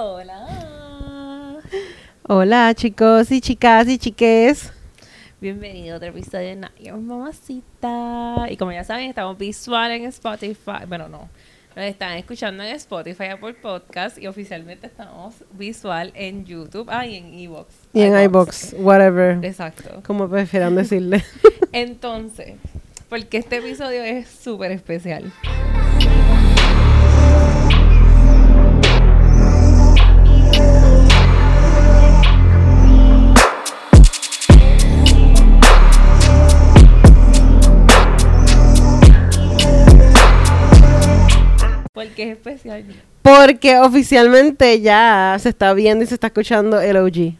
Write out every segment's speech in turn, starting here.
Hola. Hola chicos y chicas y chiques. Bienvenido a otro episodio de Naya Mamacita. Y como ya saben, estamos visual en Spotify. Bueno, no. Nos están escuchando en Spotify por podcast y oficialmente estamos visual en YouTube. Ah, y en iVoox. Y en iBox, whatever. Exacto. Como prefieran decirle. Entonces, porque este episodio es súper especial. Porque es especial. Porque oficialmente ya se está viendo y se está escuchando el OG.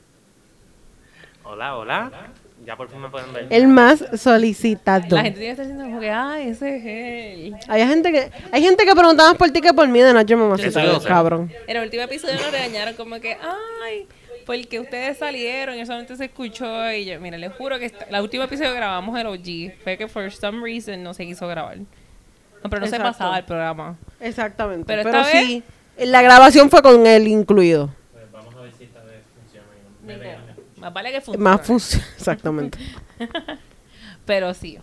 Hola, hola. Ya por fin me pueden ver. El más solicitado. La gente tiene que estar diciendo como que, ah, ese es él. Hay gente que hay gente que preguntaba por ti que por mí de yo sé. cabrón. En el último episodio nos regañaron como que, ay, porque ustedes salieron y solamente se escuchó. Y yo, mira, les juro que el último episodio que grabamos el OG fue que for some reason no se quiso grabar. No, pero no se pasaba el programa. Exactamente. Pero Pero, esta sí, la grabación fue con él incluido. Pues vamos a ver si esta vez funciona. me. Más vale que funcione. Más funciona. Exactamente. Pero sí.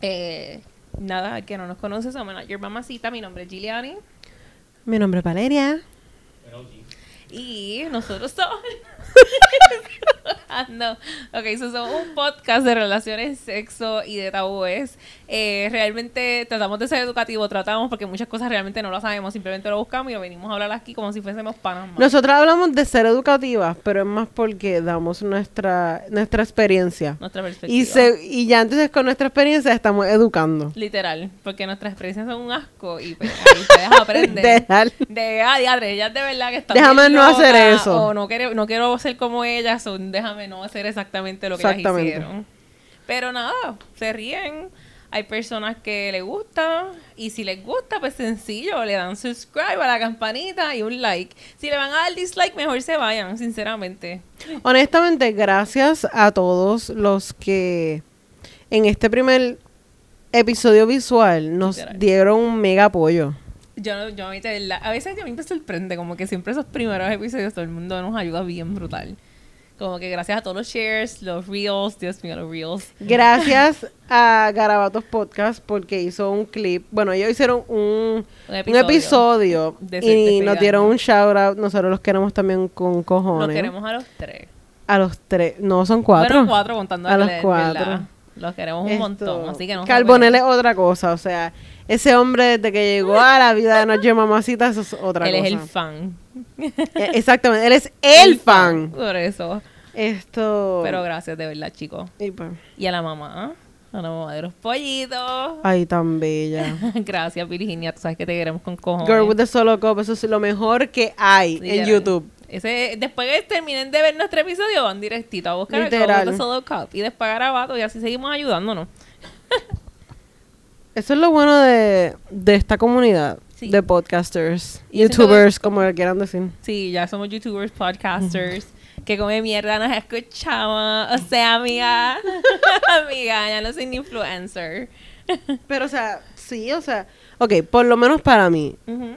Eh, nada, que no nos conoce, somos Your Mamacita. Mi nombre es Giuliani. Mi nombre es Valeria. Y nosotros somos. Ah, no. Ok, so somos un podcast de relaciones, sexo y de tabúes. Eh, realmente tratamos de ser educativos, tratamos porque muchas cosas realmente no lo sabemos, simplemente lo buscamos y lo venimos a hablar aquí como si fuésemos panas más. Nosotras hablamos de ser educativas, pero es más porque damos nuestra nuestra experiencia. Nuestra perspectiva. Y, se, y ya entonces con nuestra experiencia estamos educando. Literal, porque nuestras experiencias son un asco y pues, ahí ustedes aprenden. Literal. De, ah, diadre, ellas de verdad que están Déjame no hacer eso. O no quiero, no quiero ser como ellas, o déjame no hacer exactamente lo que ellas hicieron. Pero nada, se ríen. Hay personas que les gusta. Y si les gusta, pues sencillo, le dan subscribe a la campanita y un like. Si le van a dar dislike, mejor se vayan, sinceramente. Honestamente, gracias a todos los que en este primer episodio visual nos Literal. dieron un mega apoyo. Yo, yo a, mí verdad- a veces a mí me sorprende, como que siempre esos primeros episodios todo el mundo nos ayuda bien brutal. Como que gracias a todos los shares, los reels, Dios mío, los reels. Gracias a Garabatos Podcast porque hizo un clip. Bueno, ellos hicieron un, Un un episodio. De- y nos dieron un shout out. Nosotros los queremos también con Los cojones. queremos a los tres. A los tres. No, son cuatro. Bueno, cuatro contando A los cuatro. ¿verdad? Los queremos un Esto- montón, así que no Carbonell es otra cosa, o sea, ese hombre desde que llegó a la vida de Noche Mamacita, eso es otra Él cosa. es el fan. Eh, Exactamente, él es el fan. Por eso. Esto. Pero gracias, de verdad, chicos. y pues, Y a la mamá. A la mamá de los pollitos. ay, tan bella. gracias, Virginia. Tú sabes que te queremos con cojones. Girl with the Solo Cup, eso es lo mejor que hay en. YouTube. Ese, después que terminen de ver nuestro episodio, van directito a buscar Literal. el Go with the Solo Cup y después Garabato y así seguimos ayudándonos. Eso es lo bueno de, de esta comunidad Sí. de podcasters, Y youtubers, como quieran decir. Sí, ya somos youtubers, podcasters, que come mierda nos escuchamos. O sea, amiga, amiga, ya no soy ni influencer. Pero, o sea, sí, o sea, ok, por lo menos para mí, Ujú.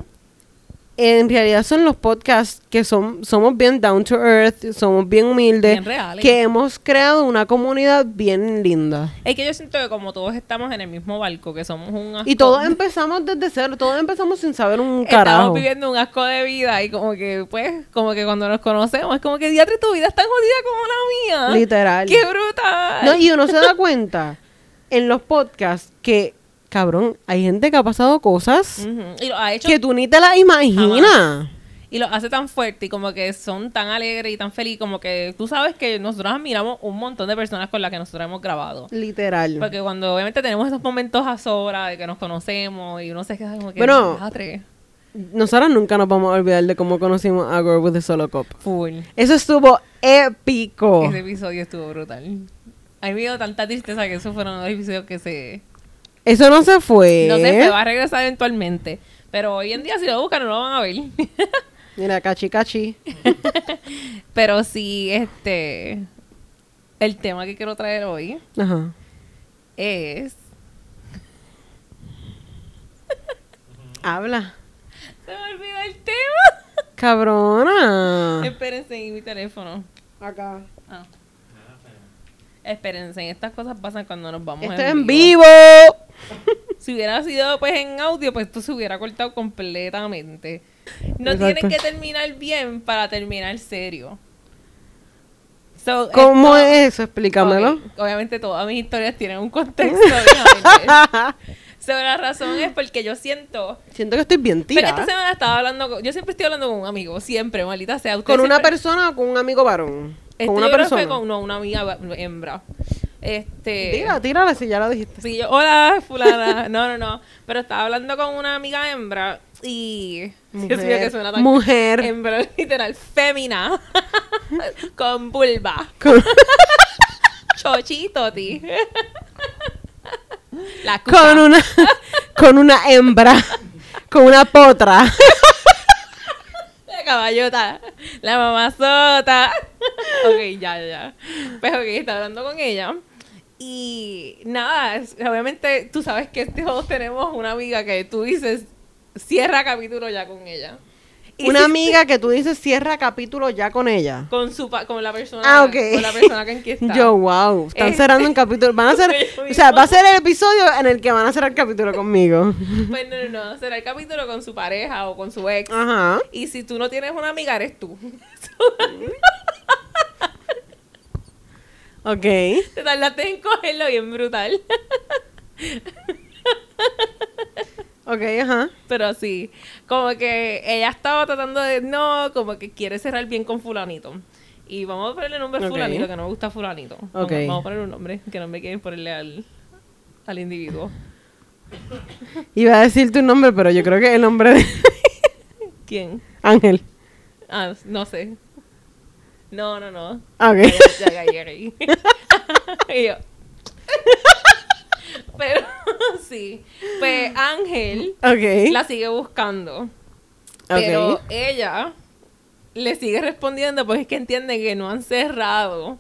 En realidad son los podcasts que son, somos bien down to earth, somos bien humildes, Bien reales. que hemos creado una comunidad bien linda. Es que yo siento que como todos estamos en el mismo barco, que somos un asco, Y todos empezamos desde cero, todos empezamos sin saber un estamos carajo. viviendo un asco de vida y como que, pues, como que cuando nos conocemos, es como que, diatre, tu vida es tan jodida como la mía. Literal. ¡Qué brutal! No, y uno se da cuenta en los podcasts que, cabrón, hay gente que ha pasado cosas Ujú. Y lo ha hecho que tú ni te las imaginas. y lo hace tan fuerte y como que son tan alegres y tan felices como que tú sabes que nosotros admiramos un montón de personas con las que nosotros hemos grabado. Literal. Porque cuando obviamente tenemos esos momentos a sobra de que nos conocemos y uno se queda como que Bueno. Nosotros nunca nos vamos a olvidar de cómo conocimos a Girl with the Solo Cup. full. Eso estuvo épico. Ese episodio estuvo brutal. A mí me dio tanta tristeza que esos fueron los episodios que se Eso no se fue. no sé, me va a regresar eventualmente. Pero hoy en día si lo buscan no lo van a ver. Mira, cachi cachi. Pero sí, este el tema que quiero traer hoy Ajá. es Habla. se me olvidó el tema. Cabrona. Espérense en mi teléfono. Acá. Ah. Espérense, estas cosas pasan cuando nos vamos Esto es en vivo. Si hubiera sido pues en audio, pues esto se hubiera cortado completamente. No Exacto. tienen que terminar bien para terminar serio. So, ¿Cómo esto- es eso? Explícamelo. Obviamente todas mis historias tienen un contexto. So, la razón es porque yo siento... Siento que estoy bien Pero esta semana estaba hablando... con- yo siempre estoy hablando con un amigo. Siempre, maldita sea. ¿Con una persona o con un amigo varón? Este, Con una yo persona. fue con no, una amiga hembra. Este... Tira, tírala si ya lo dijiste. Sí, yo, hola, fulana. No, no, no. Pero estaba hablando con una amiga hembra y... Dios mío, que suena tan... Mujer. Hembra, literal, fémina. con vulva. Con, Chochito, ti. La cuca. con una con una hembra. Con una potra. La caballota. La mamazota. ok, ya, ya, ya. Pues ok, estaba hablando con ella. Y nada, obviamente tú sabes que todos tenemos una amiga que tú dices, cierra capítulo ya con ella. Y Una si- amiga que tú dices cierra capítulo ya con ella. Con, su, pa- con la persona Ah, ok. con la persona con quien está. Yo, wow. Están Eh. cerrando un capítulo. Van a hacer. O sea, va a ser el episodio en el que van a cerrar el capítulo conmigo. Pues no, no, no. Será el capítulo con su pareja o con su ex. Ajá. Y si tú no tienes una amiga, eres tú. Ok. Te tardaste en cogerlo bien brutal. Ok, ajá. Pero sí, como que ella estaba tratando de, no, como que quiere cerrar bien con fulanito. Y vamos a ponerle nombre a fulanito, que no me gusta fulanito. Vamos, Ok. vamos a poner un nombre, que no me quieren ponerle al, al individuo. Iba a decir tu nombre, pero yo creo que el nombre de ¿Quién? Ángel. Ah, no sé. No, no, no. Ok. Ya, ya, ya, ya. Y yo. Pero sí, pues Ángel Ok. la sigue buscando. Pero Ok. ella le sigue respondiendo porque es que entiende que no han cerrado.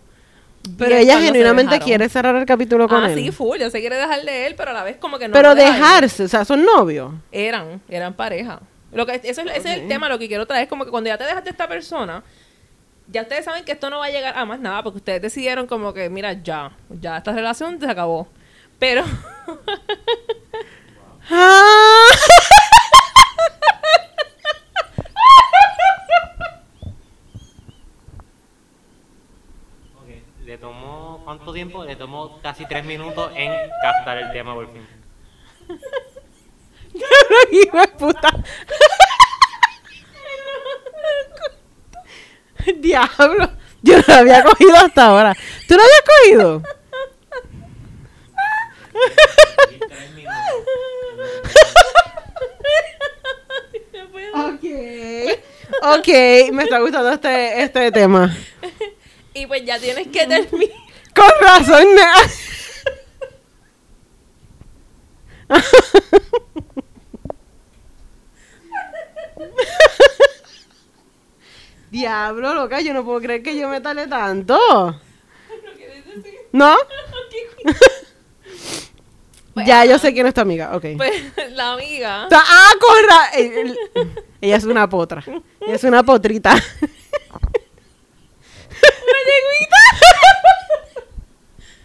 Pero ella genuinamente quiere cerrar el capítulo con ah, él. sí, full. Se quiere dejar de él, pero a la vez como que no. pero dejarse, o sea, son novios. Eran, eran pareja. Lo que, eso es, ese es el Ok. tema, lo que quiero traer es como que cuando ya te dejas de esta persona, ya ustedes saben que esto no va a llegar a más nada, porque ustedes decidieron como que, mira, ya, ya esta relación se acabó. Pero, Le tomó, ¿cuánto tiempo? Le tomó casi tres minutos en captar el tema por fin. Puta. Diablo. Yo no lo había cogido hasta ahora. ¿Tú lo habías cogido? Ok. Ok, me está gustando este, este tema. y pues ya tienes que terminar. Con razón. Diablo, loca, yo no puedo creer que yo me tale tanto. ¿No? ya, yo sé quién es tu amiga, ok. Pues la amiga. Ah, con ra- el- el- Ella es una potra. Ella es una potrita. ¡Una yeguita!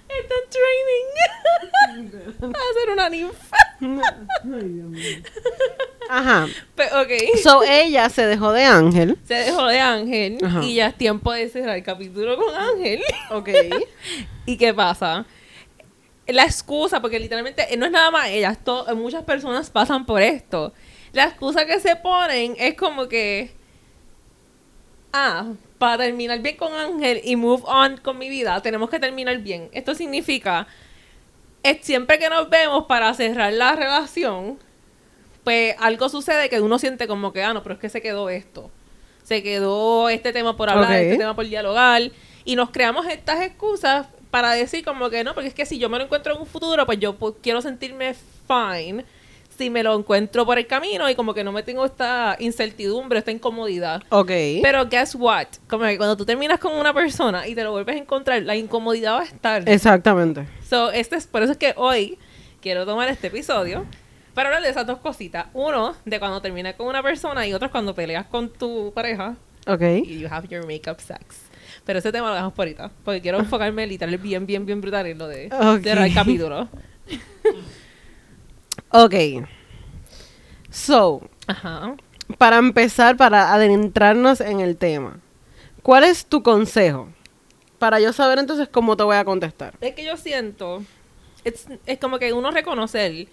Está training. Va a ser una ninfa. Ajá. Pues, ok. So, ella se dejó de Ángel. Se dejó de Ángel Ajá. y ya es tiempo de cerrar el capítulo con Ángel. Ok. ¿Y qué pasa? La excusa, porque literalmente eh, no es nada más ella, es to- muchas personas pasan por esto. La excusa que se ponen es como que, ah, para terminar bien con Ángel y move on con mi vida, tenemos que terminar bien. Esto significa, siempre que nos vemos para cerrar la relación, pues algo sucede que uno siente como que, ah, no, pero es que se quedó esto. Se quedó este tema por hablar, este tema por dialogar. Y nos creamos estas excusas para decir como que no, porque es que si yo me lo encuentro en un futuro, pues yo pues, quiero sentirme fine si me lo encuentro por el camino y como que no me tengo esta incertidumbre, esta incomodidad. Ok. Pero guess what? Como que cuando tú terminas con una persona y te lo vuelves a encontrar, la incomodidad va a estar. Exactamente. So, este es, por eso es que hoy quiero tomar este episodio Para hablar de esas dos cositas. Uno, de cuando terminas con una persona y otro es cuando peleas con tu pareja Ok. y you have your makeup sex. Pero ese tema lo dejamos por ahorita. Porque quiero enfocarme literal bien, bien, bien brutal en lo de cerrar el capítulo. Ok. So, Ajá. para empezar, para adentrarnos en el tema, ¿cuál es tu consejo? Para yo saber entonces cómo te voy a contestar. Es que yo siento, es, es como que uno reconocer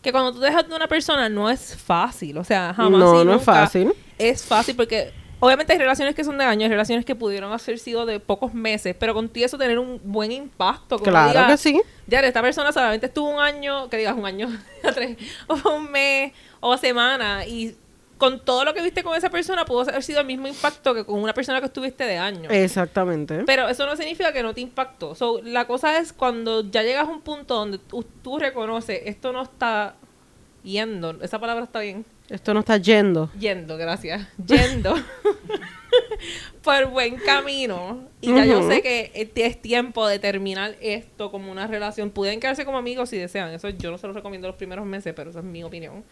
que cuando tú dejas de una persona no es fácil, o sea, jamás No, y no es nunca fácil. Es fácil porque obviamente hay relaciones que son de años, hay relaciones que pudieron haber sido de pocos meses, pero contigo eso tener un buen impacto. uno Claro que sí. Ya, esta persona solamente estuvo un año, que digas un año, tres, o un mes, o semana, y con todo lo que viste con esa persona pudo haber sido el mismo impacto que con una persona que estuviste de años. Exactamente. Pero eso no significa que no te impactó. So, la cosa es cuando ya llegas a un punto donde tú, tú reconoces esto no está yendo, esa palabra está bien, Esto no está yendo. yendo, gracias, yendo por buen camino. Y ya yo sé que es- es tiempo de terminar esto como una relación. Pueden quedarse como amigos si desean. Eso yo no se los recomiendo los primeros meses, pero esa es mi opinión.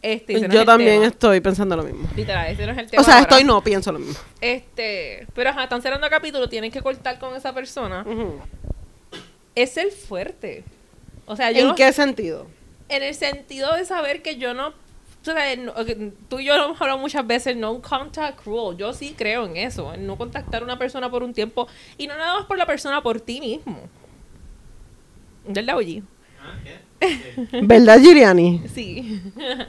Este, ese no es Yo el también tema. estoy pensando lo mismo. Literal, ese no es el tema. O sea, ahora. estoy no, pienso lo mismo. Este, pero ajá, están cerrando capítulo, tienen que cortar con esa persona. Es el fuerte. O sea, yo ¿En no- qué sentido? en el sentido de saber que yo no, tú y yo lo hemos hablado muchas veces, no contact rule. Yo sí creo en eso, en no contactar a una persona por un tiempo y no nada más por la persona, por ti mismo. ¿Verdad, Oye? ¿Verdad, Giriani? Sí.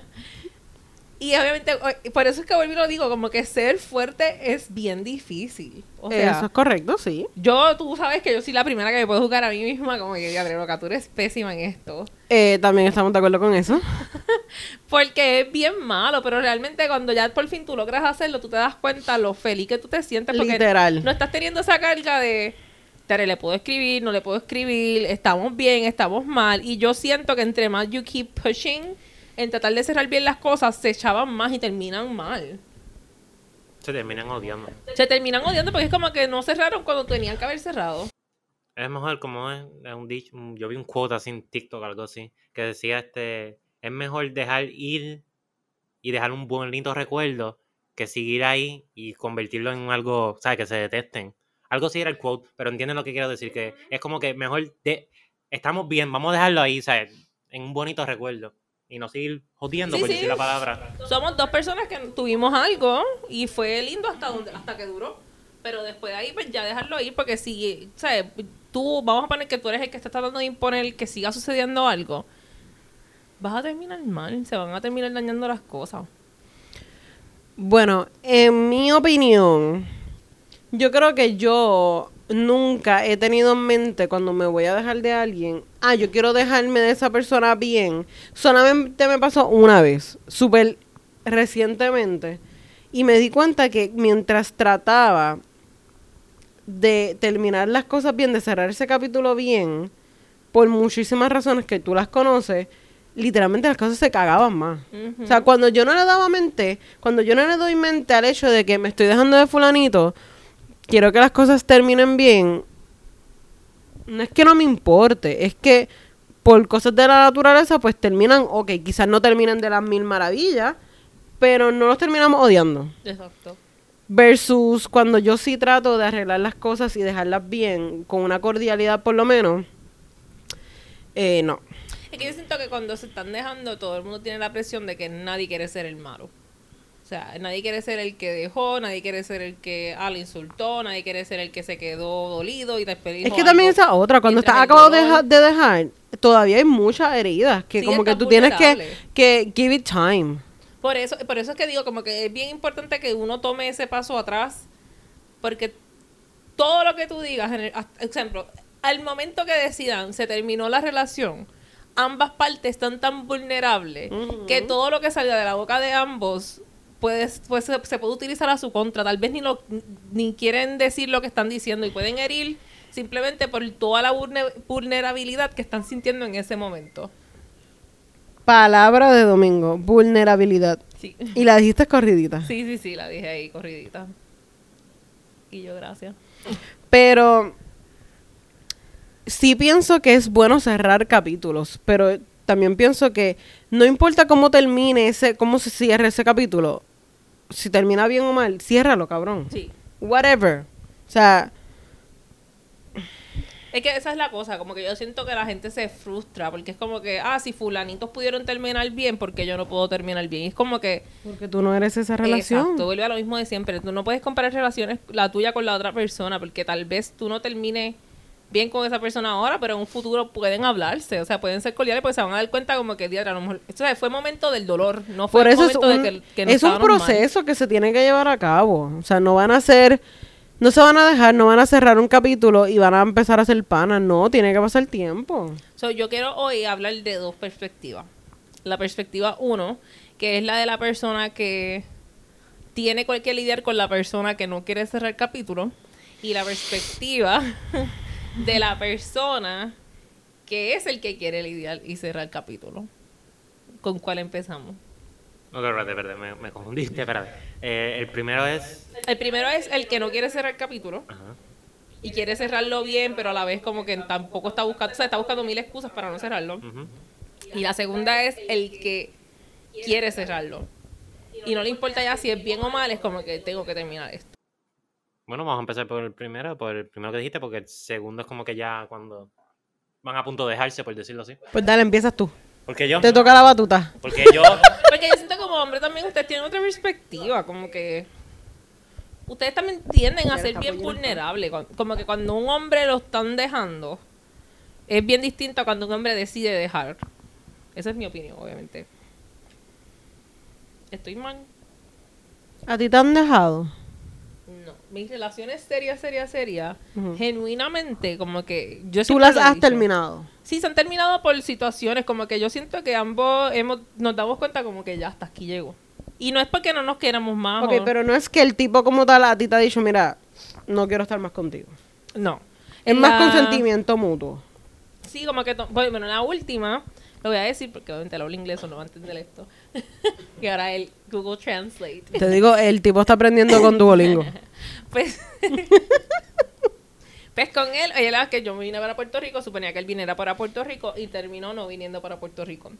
y obviamente, por eso es que vuelvo y lo digo, como que ser fuerte es bien difícil. O sea, Eso es correcto, sí. yo, tú sabes que yo soy la primera que me puedo jugar a mí misma, como que, diadre, loca, tú eres pésima en esto. Eh, también estamos de acuerdo con eso. Porque es bien malo, pero realmente cuando ya por fin tú logras hacerlo, tú te das cuenta lo feliz que tú te sientes. Porque Literal. no estás teniendo esa carga de, Tere, le puedo escribir, no le puedo escribir, estamos bien, estamos mal. Y yo siento que entre más you keep pushing, en tratar de cerrar bien las cosas, se echaban más y terminan mal. Se terminan odiando. Se terminan odiando porque es como que no cerraron cuando tenían que haber cerrado. Es mejor, como es, es un dicho, yo vi un quote así en TikTok, algo así, que decía este, es mejor dejar ir y dejar un buen lindo recuerdo que seguir ahí y convertirlo en algo, ¿sabes? Que se detesten. Algo así era el quote, pero entienden lo que quiero decir, que es como que mejor, de, estamos bien, vamos a dejarlo ahí, ¿sabes? En un bonito recuerdo y no seguir jodiendo, Sí, por sí. decir la palabra. Somos dos personas que tuvimos algo y fue lindo hasta donde hasta que duró. Pero después de ahí, pues ya dejarlo ir, porque si, ¿sabes? Tú, vamos a poner que tú eres el que está tratando de imponer que siga sucediendo algo, vas a terminar mal, se van a terminar dañando las cosas. Bueno, en mi opinión, yo creo que yo nunca he tenido en mente cuando me voy a dejar de alguien, ah, yo quiero dejarme de esa persona bien. Solamente me pasó una vez, súper recientemente, y me di cuenta que mientras trataba de terminar las cosas bien, de cerrar ese capítulo bien, por muchísimas razones que tú las conoces, literalmente las cosas se cagaban más. O sea, cuando yo no le daba mente, cuando yo no le doy mente al hecho de que me estoy dejando de fulanito, quiero que las cosas terminen bien, no es que no me importe, es que por cosas de la naturaleza, pues terminan, ok, quizás no terminen de las mil maravillas, pero no los terminamos odiando. Exacto. Versus cuando yo sí trato de arreglar las cosas y dejarlas bien, con una cordialidad por lo menos, eh, no. Es que yo siento que cuando se están dejando, todo el mundo tiene la presión de que nadie quiere ser el malo. O sea, nadie quiere ser el que dejó, nadie quiere ser el que ah, le insultó, nadie quiere ser el que se quedó dolido y después Es que también esa otra, cuando estás acabado de, dejar, todavía hay muchas heridas que Sí, como que tú tienes que, que give it time. Por eso, por eso es que digo, como que es bien importante que uno tome ese paso atrás, porque todo lo que tú digas, en el, ejemplo, al momento que decidan se terminó la relación, ambas partes están tan vulnerables que todo lo que salga de la boca de ambos puede, pues, se, se puede utilizar a su contra. Tal vez ni lo ni quieren decir lo que están diciendo y pueden herir simplemente por toda la vulne- vulnerabilidad que están sintiendo en ese momento. Palabra de domingo, vulnerabilidad. Sí. Y la dijiste corridita. Sí, sí, sí, la dije ahí, corridita. Y yo, gracias. Pero sí pienso que es bueno cerrar capítulos, pero también pienso que no importa cómo termine ese, cómo se cierre ese capítulo, si termina bien o mal, ciérralo, cabrón. Sí. Whatever. O sea, Es que esa es la cosa, como que yo siento que la gente se frustra, porque es como que, ah, si fulanitos pudieron terminar bien, porque yo no puedo terminar bien? Y es como que, porque tú no eres esa relación. exacto, vuelve a lo mismo de siempre. Tú no puedes comparar relaciones, la tuya con la otra persona, porque tal vez tú no termines bien con esa persona ahora, pero en un futuro pueden hablarse, o sea, pueden ser cordiales, porque se van a dar cuenta como que, diatra, a lo mejor, o sea, fue momento del dolor, no fue Por eso es momento un, de que, que no es un proceso que se tiene que llevar a cabo. O sea, no van a ser, no se van a dejar, no van a cerrar un capítulo y van a empezar a hacer panas. No, tiene que pasar tiempo. So, yo quiero hoy hablar de dos perspectivas. La perspectiva uno, que es la de la persona que tiene que lidiar con la persona que no quiere cerrar el capítulo. Y la perspectiva de la persona que es el que quiere lidiar y cerrar el capítulo. ¿Con cuál empezamos? Ok, espérate, espérate, me, me confundiste, espérate. Eh, el primero es... El primero es el que no quiere cerrar el capítulo Ajá. y quiere cerrarlo bien, pero a la vez como que tampoco está buscando, o sea, está buscando mil excusas para no cerrarlo. ujú. Y la segunda es el que quiere cerrarlo. Y no le importa ya si es bien o mal, es como que tengo que terminar esto. Bueno, vamos a empezar por el primero, por el primero que dijiste, porque el segundo es como que ya cuando van a punto de dejarse, por decirlo así. Pues dale, empiezas tú. Porque yo... Te toca la batuta. Porque yo... Porque yo siento como hombre también ustedes tienen otra perspectiva, como que ustedes también tienden a ser bien vulnerables. Como que cuando un hombre lo están dejando, es bien distinto a cuando un hombre decide dejar. Esa es mi opinión, obviamente. Estoy mal. ¿A ti te han dejado? No, mis relaciones serias, serias, serias, genuinamente, como que yo Tú las has dicho. terminado. Sí, se han terminado por situaciones, como que yo siento que ambos hemos, nos damos cuenta como que ya hasta aquí llego. Y no es porque no nos queramos más. Ok, o- pero no es que el tipo como tal a ti te ha dicho, mira, no quiero estar más contigo. No. Es La- más consentimiento mutuo. Sí, como que... Bueno, la última, lo voy a decir porque obviamente lo hablo inglés o no va a entender esto. y ahora el Google Translate. Te digo, el tipo está aprendiendo con Duolingo. Pues... pues con él, ella era que yo me vine para Puerto Rico, suponía que él viniera para Puerto Rico y terminó no viniendo para Puerto Rico.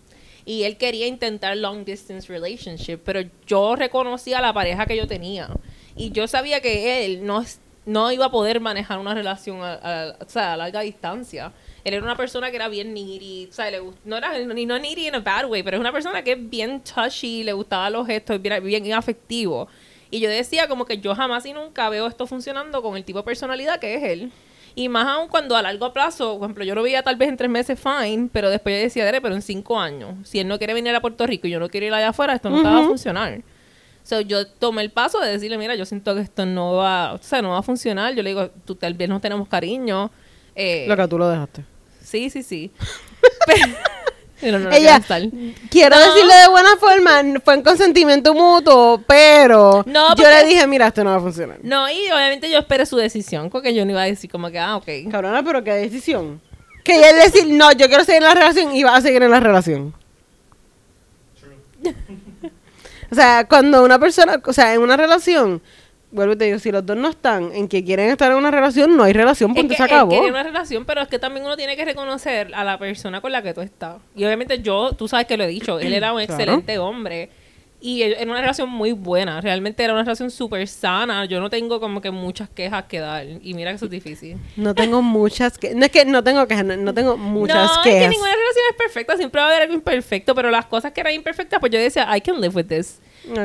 Y él quería intentar long distance relationship, pero yo reconocía a la pareja que yo tenía. Y yo sabía que él no, no iba a poder manejar una relación a, a- a larga distancia. Él era una persona que era bien needy, o sea, le no era ni no needy in a bad way, pero es una persona que es bien touchy, le gustaban los gestos, bien, bien afectivo. Y yo decía como que yo jamás y nunca veo esto funcionando con el tipo de personalidad que es él. Y más aún cuando a largo plazo, por ejemplo, yo lo veía tal vez en tres meses fine, pero después yo decía, "Dere, pero en cinco años, si él no quiere venir a Puerto Rico y yo no quiero ir allá afuera, esto no va a funcionar. So, yo tomé el paso de decirle, mira, yo siento que esto no va, o sea, no va a funcionar. Yo le digo, tú tal vez no tenemos cariño. Eh, Lo que tú lo dejaste. Sí, sí, sí. pero, pero no lo Ella, quiero No. decirle de buena forma, fue en consentimiento mutuo, pero No, yo le dije, mira, esto no va a funcionar. No, y obviamente yo esperé su decisión, porque yo no iba a decir como que, ah, ok. Cabrona, pero qué decisión. Que ella decir, no, yo quiero seguir en la relación y va a seguir en la relación. O sea, cuando una persona, o sea, en una relación, vuelvo y te digo, si los dos no están en que quieren estar en una relación, no hay relación, Es punto, que se acabó. quería una relación, pero es que también uno tiene que reconocer a la persona con la que tú estás. Y obviamente yo, tú sabes que lo he dicho, él era un Claro. excelente hombre. Y él- era una relación muy buena, realmente era una relación súper sana. Yo no tengo como que muchas quejas que dar. Y mira que eso es difícil. No tengo muchas que, no es que no tengo que, no, no tengo muchas no, es quejas. que ninguna relación es perfecta, siempre va a haber algo imperfecto, pero las cosas que eran imperfectas, pues yo decía, I can live with this.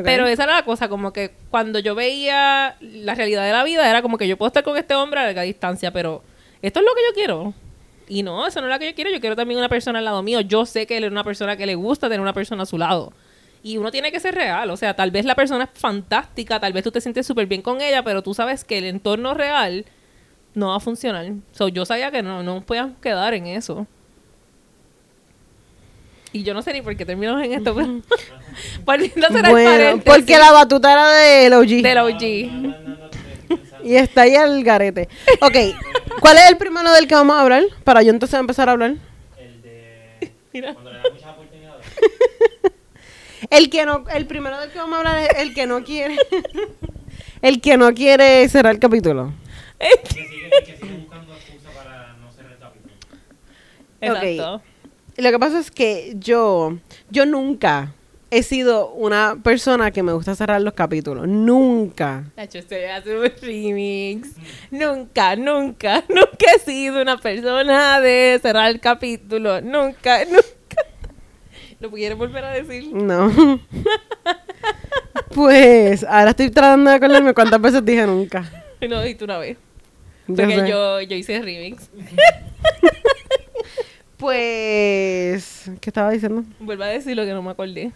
Pero esa era la cosa, como que cuando yo veía la realidad de la vida, era como que yo puedo estar con este hombre a larga distancia, pero esto es lo que yo quiero. Y no, eso no es lo que yo quiero. Yo quiero también una persona al lado mío. Yo sé que él es una persona que le gusta tener una persona a su lado. Y uno tiene que ser real. O sea, tal vez la persona es fantástica, tal vez tú te sientes súper bien con ella, pero tú sabes que el entorno real no va a funcionar. So, yo sabía que no, no podíamos quedar en eso. Y yo no sé ni por qué terminamos en esto, pero a hacer el Bueno, porque la batuta era del OG. del OG. Y está ahí el garete. Ok, ¿cuál es el primero del que vamos a hablar? Para yo entonces empezar a hablar. El de... Mira. Cuando le dan muchas oportunidades. El que no, el primero del que vamos a hablar es el que no quiere. el que no quiere cerrar el capítulo. Que sigue, que sigue buscando excusa para no cerrar el capítulo. Exacto. Lo que pasa es que yo, yo nunca he sido una persona que me gusta cerrar los capítulos. Nunca. Nacho, estoy haciendo un remix. Nunca, nunca, nunca he sido una persona de cerrar el capítulo. Nunca, nunca. ¿Lo quieres volver a decir? No. pues, ahora estoy tratando de acordarme cuántas veces dije nunca. No, dijiste una vez. Yo Porque sé. yo, yo hice remix. Pues, ¿qué estaba diciendo? Vuelvo a decir lo que no me acordé.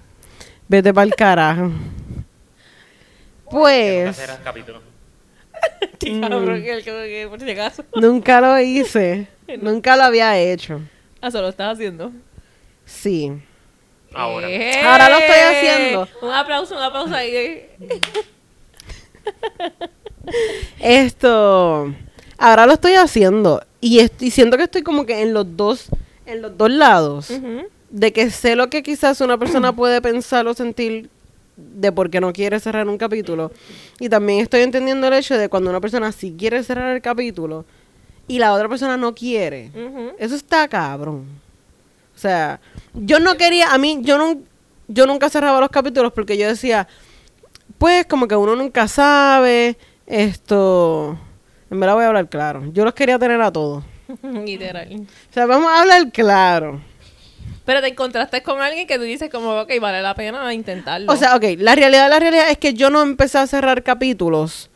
Vete para el carajo. Pues, será el capítulo. Qué cabrón, que, que- que por si acaso. nunca lo hice. Nunca lo había hecho. Ah, solo lo estás haciendo. Sí. Ahora. ¡Eh! Ahora lo estoy haciendo. Un aplauso, un aplauso ahí. Esto, ahora lo estoy haciendo y, est- y siento que estoy como que en los dos, en los dos lados, de que sé lo que quizás una persona puede pensar o sentir de por qué no quiere cerrar un capítulo y también estoy entendiendo el hecho de cuando una persona sí quiere cerrar el capítulo y la otra persona no quiere. Eso está cabrón. O sea, yo no quería, a mí, yo, no, yo nunca cerraba los capítulos porque yo decía, pues como que uno nunca sabe, esto, en verdad voy a hablar claro, yo los quería tener a todos. Literal. O sea, vamos a hablar claro. Pero te encontraste con alguien que tú dices como, ok, vale la pena intentarlo. O sea, ok, la realidad, la realidad es que yo no empecé a cerrar capítulos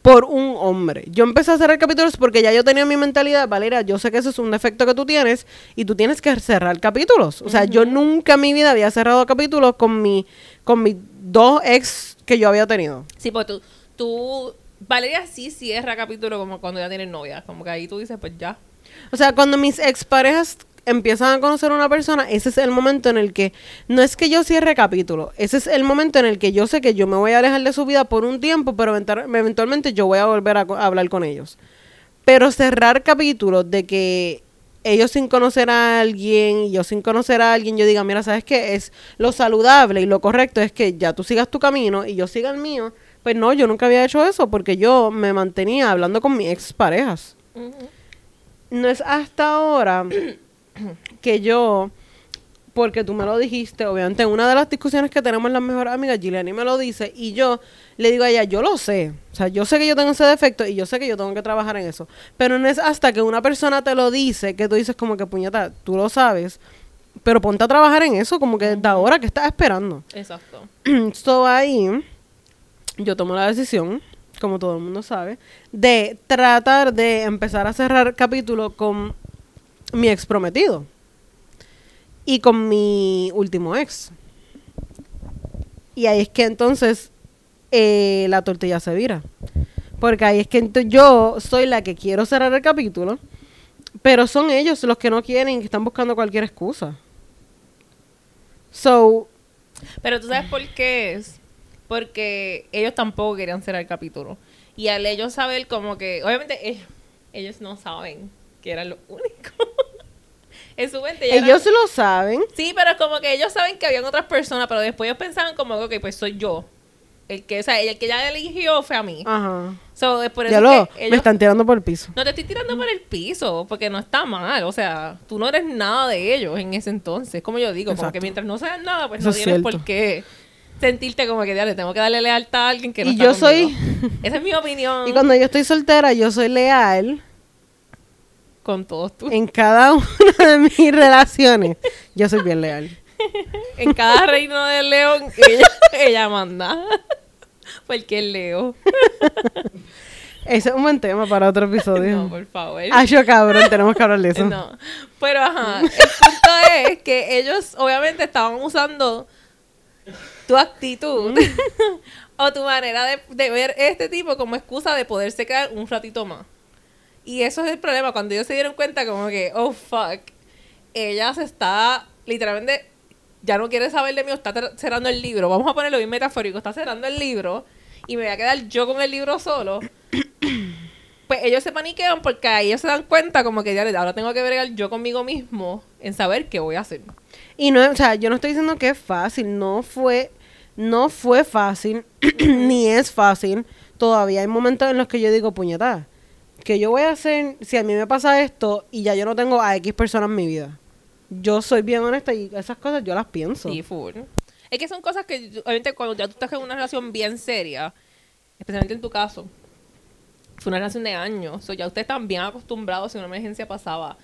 por un hombre. Yo empecé a cerrar capítulos porque ya yo tenía mi mentalidad, Valera, yo sé que eso es un defecto que tú tienes y tú tienes que cerrar capítulos. O sea, yo nunca en mi vida había cerrado capítulos con mi con mis dos ex que yo había tenido. sí, pues tú, tú, Valeria sí cierra capítulo como cuando ya tienes novia. Como que ahí tú dices, pues ya. O sea, cuando mis exparejas empiezan a conocer a una persona, ese es el momento en el que no es que yo cierre capítulo, ese es el momento en el que yo sé que yo me voy a alejar de su vida por un tiempo, pero eventual- eventualmente yo voy a volver a hablar con ellos. Pero cerrar capítulos de que ellos sin conocer a alguien y yo sin conocer a alguien, yo diga, mira, ¿sabes qué? Es lo saludable y lo correcto es que ya tú sigas tu camino y yo siga el mío. Pues no, yo nunca había hecho eso porque yo me mantenía hablando con mis exparejas. No es hasta ahora que yo, porque tú me lo dijiste, obviamente en una de las discusiones que tenemos las mejores amigas, Giuliani me lo dice, y yo le digo a ella, yo lo sé, o sea, yo sé que yo tengo ese defecto y yo sé que yo tengo que trabajar en eso, pero no es hasta que una persona te lo dice que tú dices como que puñeta, tú lo sabes, pero ponte a trabajar en eso, como que desde ahora que estás esperando. Exacto. ahí yo tomo la decisión, como todo el mundo sabe, de tratar de empezar a cerrar capítulo con mi ex prometido y con mi último ex. Y ahí es que entonces eh, la tortilla se vira. Porque ahí es que yo soy la que quiero cerrar el capítulo, pero son ellos los que no quieren y que están buscando cualquier excusa. So, Pero tú sabes por qué es. Porque ellos tampoco querían cerrar el capítulo. Y al ellos saber como que, obviamente ellos, ellos no saben que era lo único. en su mente ya ellos eran- lo saben. Sí, pero como que ellos saben que habían otras personas, pero después ellos pensaban como, ok, pues soy yo. El que, o sea, el que ya eligió fue a mí. Ajá. So, es por eso Ya lo, que me están tirando por el piso. No te estoy tirando por el piso, porque no está mal. O sea, tú no eres nada de ellos en ese entonces. Como yo digo, como Exacto. que mientras no seas nada, pues Eso no es tienes por qué sentirte como que, dale, tengo que darle lealtad a alguien que no Y está yo soy- conmigo". Esa es mi opinión Y cuando yo estoy soltera, yo soy leal con todos tus... en cada una de mis relaciones. Yo soy bien leal. En cada reino del león, ella, ella manda. Porque es Leo. Ese es un buen tema para otro episodio. No, por favor. Ay, yo cabrón, tenemos que hablar de eso. No. Pero ajá, el punto es que ellos obviamente estaban usando tu actitud o tu manera de, de ver este tipo como excusa de poderse quedar un ratito más. Y eso es el problema, cuando ellos se dieron cuenta como que, oh fuck, ella se está literalmente, ya no quiere saber de mí, o está cerrando el libro, vamos a ponerlo bien metafórico, está cerrando el libro y me voy a quedar yo con el libro solo. Pues ellos se paniquean porque ahí ellos se dan cuenta como que ya ahora tengo que bregar yo conmigo mismo en saber qué voy a hacer. Y no, o sea, yo no estoy diciendo que es fácil, no fue, no fue fácil, ni es fácil. Todavía hay momentos en los que yo digo, puñeta, que yo voy a hacer si a mí me pasa esto y ya yo no tengo a X personas en mi vida. yo soy bien honesta y esas cosas yo las pienso. Sí, full. Es que son cosas que, yo- obviamente, cuando ya tú estás en una relación bien seria, especialmente en tu caso, fue una relación de años, o ya ustedes están bien acostumbrados si una emergencia pasaba.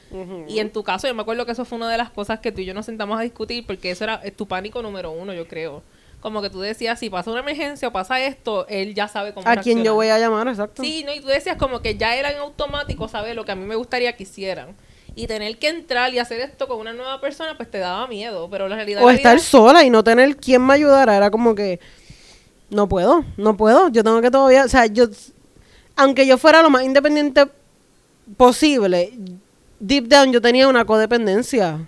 Y en tu caso, yo me acuerdo que eso fue una de las cosas que tú y yo nos sentamos a discutir, porque eso era eh, tu pánico número uno, yo creo. Como que tú decías, si pasa una emergencia o pasa esto, él ya sabe cómo ¿A quién yo voy a llamar? Exacto. Sí, no, y tú decías como que ya era en automático saber lo que a mí me gustaría que hicieran. Y tener que entrar y hacer esto con una nueva persona, pues te daba miedo. Pero la realidad o estar vida- sola y no tener quien me ayudara. Era como que, no puedo, no puedo. Yo tengo que todavía, o sea, yo, aunque yo fuera lo más independiente posible, deep down yo tenía una codependencia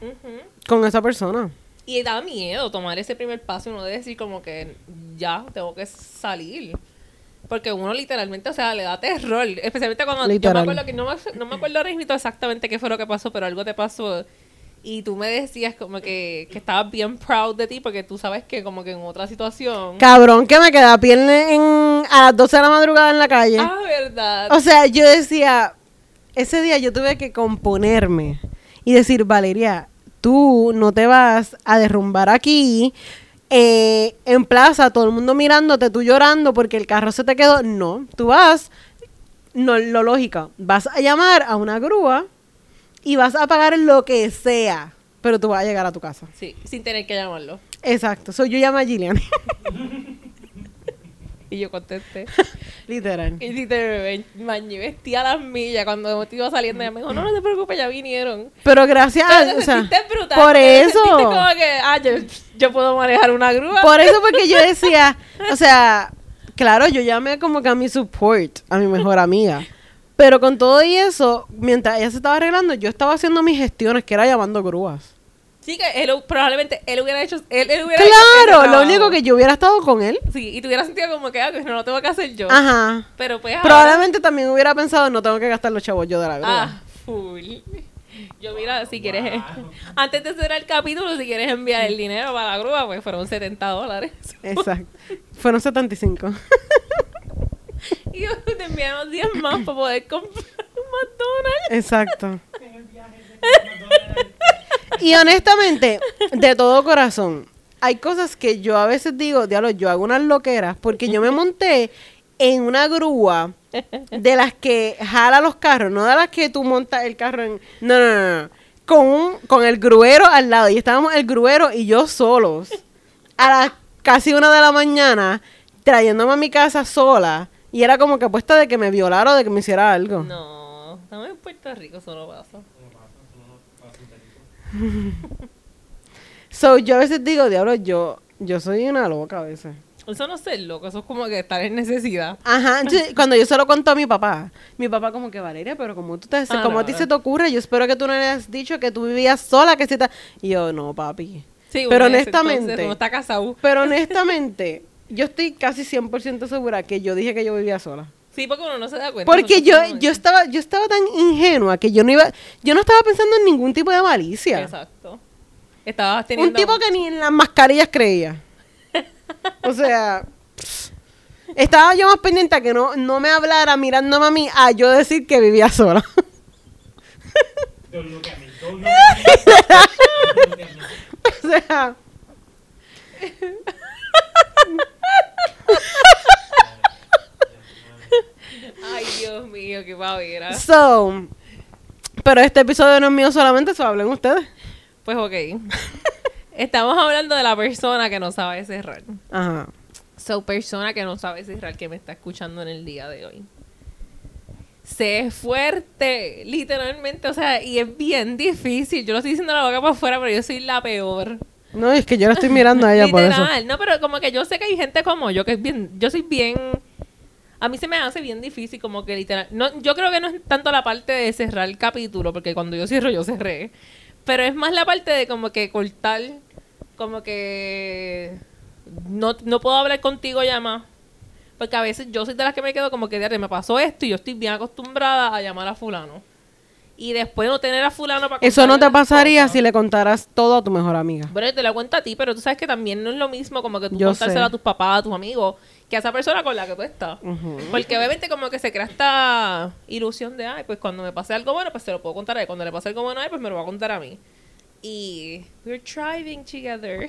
con esa persona. Y da miedo tomar ese primer paso y uno de decir como que ya tengo que salir. Porque uno literalmente, o sea, le da terror. Especialmente cuando yo me Literal. acuerdo que no me, no me acuerdo ahora exactamente qué fue lo que pasó, pero algo te pasó. Y tú me decías como que, que estabas bien proud de ti porque tú sabes que como que en otra situación... Cabrón, que me queda piel en, a las 12 de la madrugada en la calle. Ah, verdad. O sea, yo decía, ese día yo tuve que componerme y decir, Valeria, tú no te vas a derrumbar aquí eh, en plaza, todo el mundo mirándote, tú llorando porque el carro se te quedó. No, tú vas, no, lo lógico, vas a llamar a una grúa y vas a pagar lo que sea, pero tú vas a llegar a tu casa. Sí, sin tener que llamarlo. Exacto, soy yo llamé a Gillian, Y yo contesté. literal. Y te bañé vestía las millas cuando te iba saliendo. Ella me dijo, no, no te preocupes, ya vinieron. Pero gracias Pero a... te o sea, brutal. por te eso. como que, ah, yo, yo puedo manejar una grúa. Por eso porque yo decía, o sea, claro, yo llamé como que a mi support, a mi mejor amiga. Pero con todo y eso, mientras ella se estaba arreglando, yo estaba haciendo mis gestiones, que era llamando grúas. Sí, que él, probablemente él hubiera hecho. Él, él hubiera Claro, lo único que yo hubiera estado con él. Sí, y te hubiera sentido como que, ah, que no lo tengo que hacer yo. Ajá. Pero pues. ahora- Probablemente también hubiera pensado, no tengo que gastar los chavos yo de la grúa. Ah, full. Yo, mira, si quieres. Antes de cerrar el capítulo, si quieres enviar el dinero para la grúa, pues fueron 70 dólares. Exacto. Fueron 75. Y yo te enviamos 10 más para poder comprar un McDonald's. Exacto. Y honestamente, de todo corazón, hay cosas que yo a veces digo, diablo, yo hago unas loqueras, porque yo me monté en una grúa de las que jala los carros, no de las que tú montas el carro en... No, no, no, no. Con, un, con el gruero al lado. Y estábamos el gruero y yo solos. A las casi una de la mañana, trayéndome a mi casa sola. Y era como que apuesta de que me violara o de que me hiciera algo. No, estamos en Puerto Rico, eso no pasa. So, yo a veces digo, diablo, yo, yo soy una loca a veces. Eso no es ser loco, eso es como que estar en necesidad. Ajá, entonces, cuando yo se lo cuento a mi papá, mi papá como que, Valeria, pero como tú te, Ah, como no, a ti no. se te ocurre, yo espero que tú no le hayas dicho que tú vivías sola, que si te... Y yo, no, papi. Sí, Pero honestamente- entonces, está casado. Pero honestamente, yo estoy casi 100% segura que yo dije que yo vivía sola. Sí, porque uno no se da cuenta. Porque yo, yo estaba, yo estaba tan ingenua que yo no iba, yo no estaba pensando en ningún tipo de malicia. Exacto. Estabas teniendo... Un tipo que ni en las mascarillas creía. O sea, estaba yo más pendiente a que no, no me hablara mirándome a mí a yo decir que vivía sola. Don't look at me. Don't look at me. Don't look at me. o sea, Ay, Dios mío, qué pavera. so, pero este episodio no es mío solamente, eso hablen ustedes. Pues ok. Estamos hablando de la persona que no sabe cerrar. Ajá. So, persona que no sabe cerrar que me está escuchando en el día de hoy. Sé fuerte, literalmente, o sea, y es bien difícil. Yo lo estoy diciendo la boca para afuera, pero yo soy la peor. No, es que yo la estoy mirando a ella por eso. No, pero como que yo sé que hay gente como yo que es bien, yo soy bien, a mí se me hace bien difícil como que literal, no, yo creo que no es tanto la parte de cerrar el capítulo, porque cuando yo cierro, yo cerré, pero es más la parte de como que cortar, como que no, no puedo hablar contigo ya más, porque a veces yo soy de las que me quedo como que "Diatre, me pasó esto y yo estoy bien acostumbrada a llamar a fulano. Y después no tener a fulano para Eso no te pasaría cosas. si le contaras todo a tu mejor amiga. Bueno, te lo cuento a ti, pero tú sabes que también no es lo mismo como que tú Yo contárselo sé. a tus papás, a tus amigos, que a esa persona con la que tú estás. Porque obviamente como que se crea esta ilusión de, ay, pues cuando me pase algo bueno, pues se lo puedo contar a él. Cuando le pase algo bueno a él, pues me lo va a contar a mí. Y we're thriving together.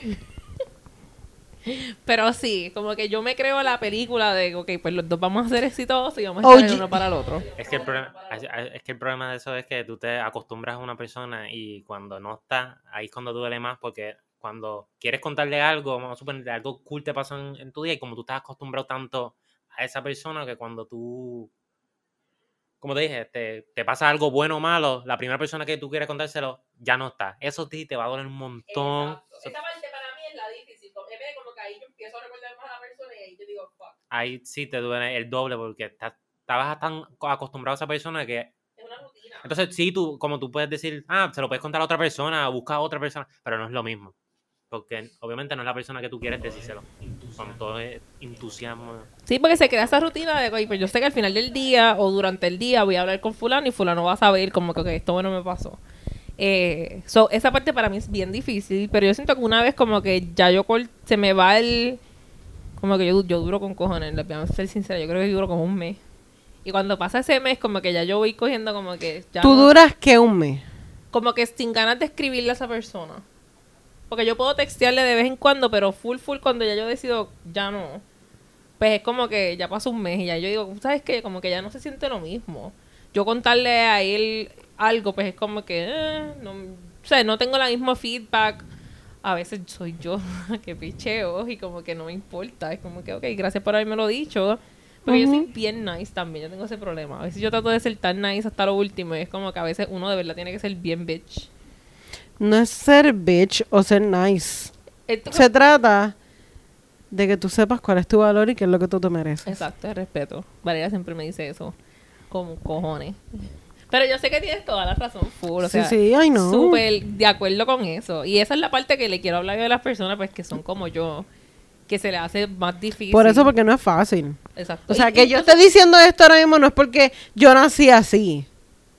Pero sí, como que yo me creo la película de, ok, pues los dos vamos a ser exitosos y vamos a estar el uno para el otro. Es que, el problema, es- que el problema de eso es que tú te acostumbras a una persona y cuando no está, ahí es cuando duele más porque cuando quieres contarle algo, vamos a suponer algo cool te pasó en, en tu día y como tú estás acostumbrado tanto a esa persona que cuando tú, como te dije, te, te pasa algo bueno o malo, la primera persona que tú quieres contárselo ya no está. Eso sí te va a doler un montón. Eso- parte para mí es la Como que ahí yo empiezo a recordar más a la persona y ahí yo digo, fuck, Ahí sí te duele el doble porque estás- estabas tan acostumbrado a esa persona que es una rutina. Entonces, sí, tú, como tú puedes decir, ah, se lo puedes contar a otra persona, busca a otra persona, pero no es lo mismo. Porque obviamente no es la persona que tú quieres decírselo. Con todo el entusiasmo. Sí, porque se crea esa rutina de, oye, pues yo sé que al final del día o durante el día voy a hablar con fulano y fulano va a saber como que ok, esto bueno me pasó. Eh, so, esa parte para mí es bien difícil, pero yo siento que una vez como que ya yo col- se me va el... Como que yo, yo duro con cojones, les voy a ser sincera, yo creo que duro como un mes. Y cuando pasa ese mes, como que ya yo voy cogiendo como que... Ya Tú no- duras que un mes. como que sin ganas de escribirle a esa persona. Porque yo puedo textearle de vez en cuando, pero full, full, cuando ya yo decido, ya no. Pues es como que ya pasó un mes y ya yo digo, ¿sabes qué? Como que ya no se siente lo mismo. Yo contarle a él algo, pues es como que, eh, no, o sea, no tengo la mismo feedback. A veces soy yo que picheo y como que no me importa. Es como que, ok, gracias por haberme lo dicho. Porque yo soy bien nice también, yo tengo ese problema. A veces yo trato de ser tan nice hasta lo último y es como que a veces uno de verdad tiene que ser bien bitch. No es ser bitch o ser nice. Esto- Se trata de que tú sepas cuál es tu valor y qué es lo que tú te mereces. Exacto, de respeto. Valeria siempre me dice eso. Como cojones. Pero yo sé que tienes toda la razón, full. O Sí, sea, sí, I know. Súper de acuerdo con eso. Y esa es la parte que le quiero hablar yo de las personas, pues que son como yo. Que se le hace más difícil. Por eso, porque no es fácil. Exacto. O sea, Y- que y yo tú- esté diciendo esto ahora mismo no es porque yo nací así.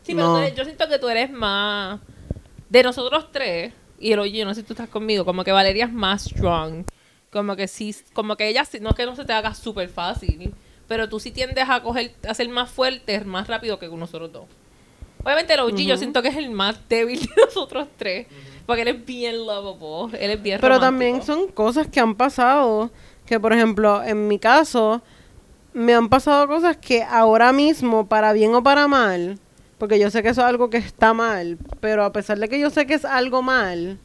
Sí, pero No. yo siento que tú eres más. De nosotros tres, y el oye, yo no sé si tú estás conmigo, como que Valeria es más strong. Como que sí, como que ella, sí- no es que no se te haga súper fácil, pero tú sí tiendes a coger, a ser más fuerte, más rápido que nosotros dos. Obviamente el OG yo siento que es el más débil de nosotros tres, porque él es bien lovable, él es bien Pero romántico. también son cosas que han pasado, que por ejemplo, en mi caso, me han pasado cosas que ahora mismo, para bien o para mal, porque yo sé que eso es algo que está mal, pero a pesar de que yo sé que es algo mal,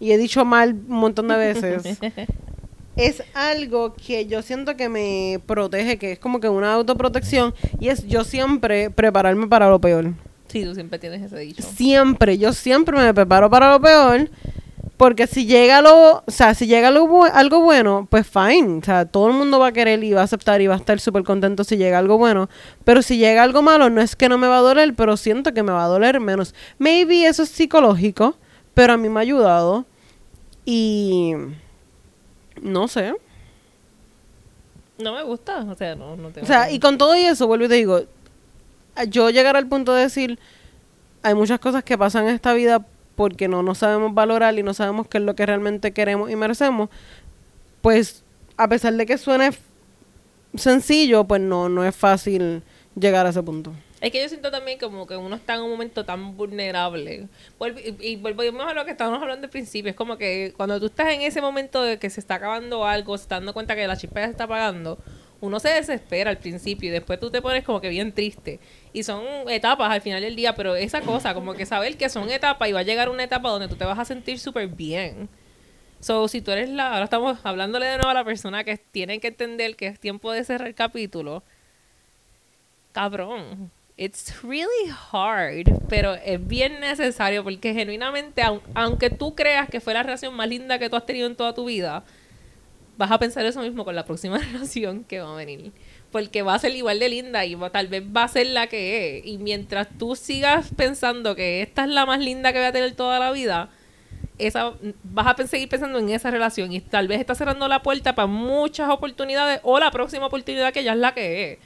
y he dicho mal un montón de veces, es algo que yo siento que me protege, que es como que una autoprotección, y es yo siempre prepararme para lo peor. Sí, tú siempre tienes ese dicho. Siempre, yo siempre me preparo para lo peor. Porque si llega lo, o sea, si llega algo, bu- algo bueno, pues fine. O sea, todo el mundo va a querer y va a aceptar y va a estar súper contento si llega algo bueno. Pero si llega algo malo, no es que no me va a doler, pero siento que me va a doler menos. Maybe eso es psicológico, pero a mí me ha ayudado. Y no sé. No me gusta, o sea, no, no tengo O sea, y con todo y eso, vuelvo y te digo, yo llegar al punto de decir, hay muchas cosas que pasan en esta vida porque no nos sabemos valorar y no sabemos qué es lo que realmente queremos y merecemos, pues a pesar de que suene sencillo, pues no, no es fácil llegar a ese punto. Es que yo siento también como que uno está en un momento tan vulnerable. Y, volvemos a lo que estábamos hablando al principio. Es como que cuando tú estás en ese momento de que se está acabando algo, se está dando cuenta que la chispa ya se está apagando, uno se desespera al principio y después tú te pones como que bien triste. Y son etapas al final del día, pero esa cosa, como que saber que son etapas y va a llegar una etapa donde tú te vas a sentir súper bien. So, si tú eres la... Ahora estamos hablándole de nuevo a la persona que tienen que entender que es tiempo de cerrar el capítulo cabrón. It's really hard, pero es bien necesario porque genuinamente, aun- aunque tú creas que fue la relación más linda que tú has tenido en toda tu vida, vas a pensar eso mismo con la próxima relación que va a venir. Porque va a ser igual de linda y tal vez va a ser la que es. Y mientras tú sigas pensando que esta es la más linda que voy a tener toda la vida, vas a seguir pensando en esa relación y tal vez está cerrando la puerta para muchas oportunidades o la próxima oportunidad que ya es la que es.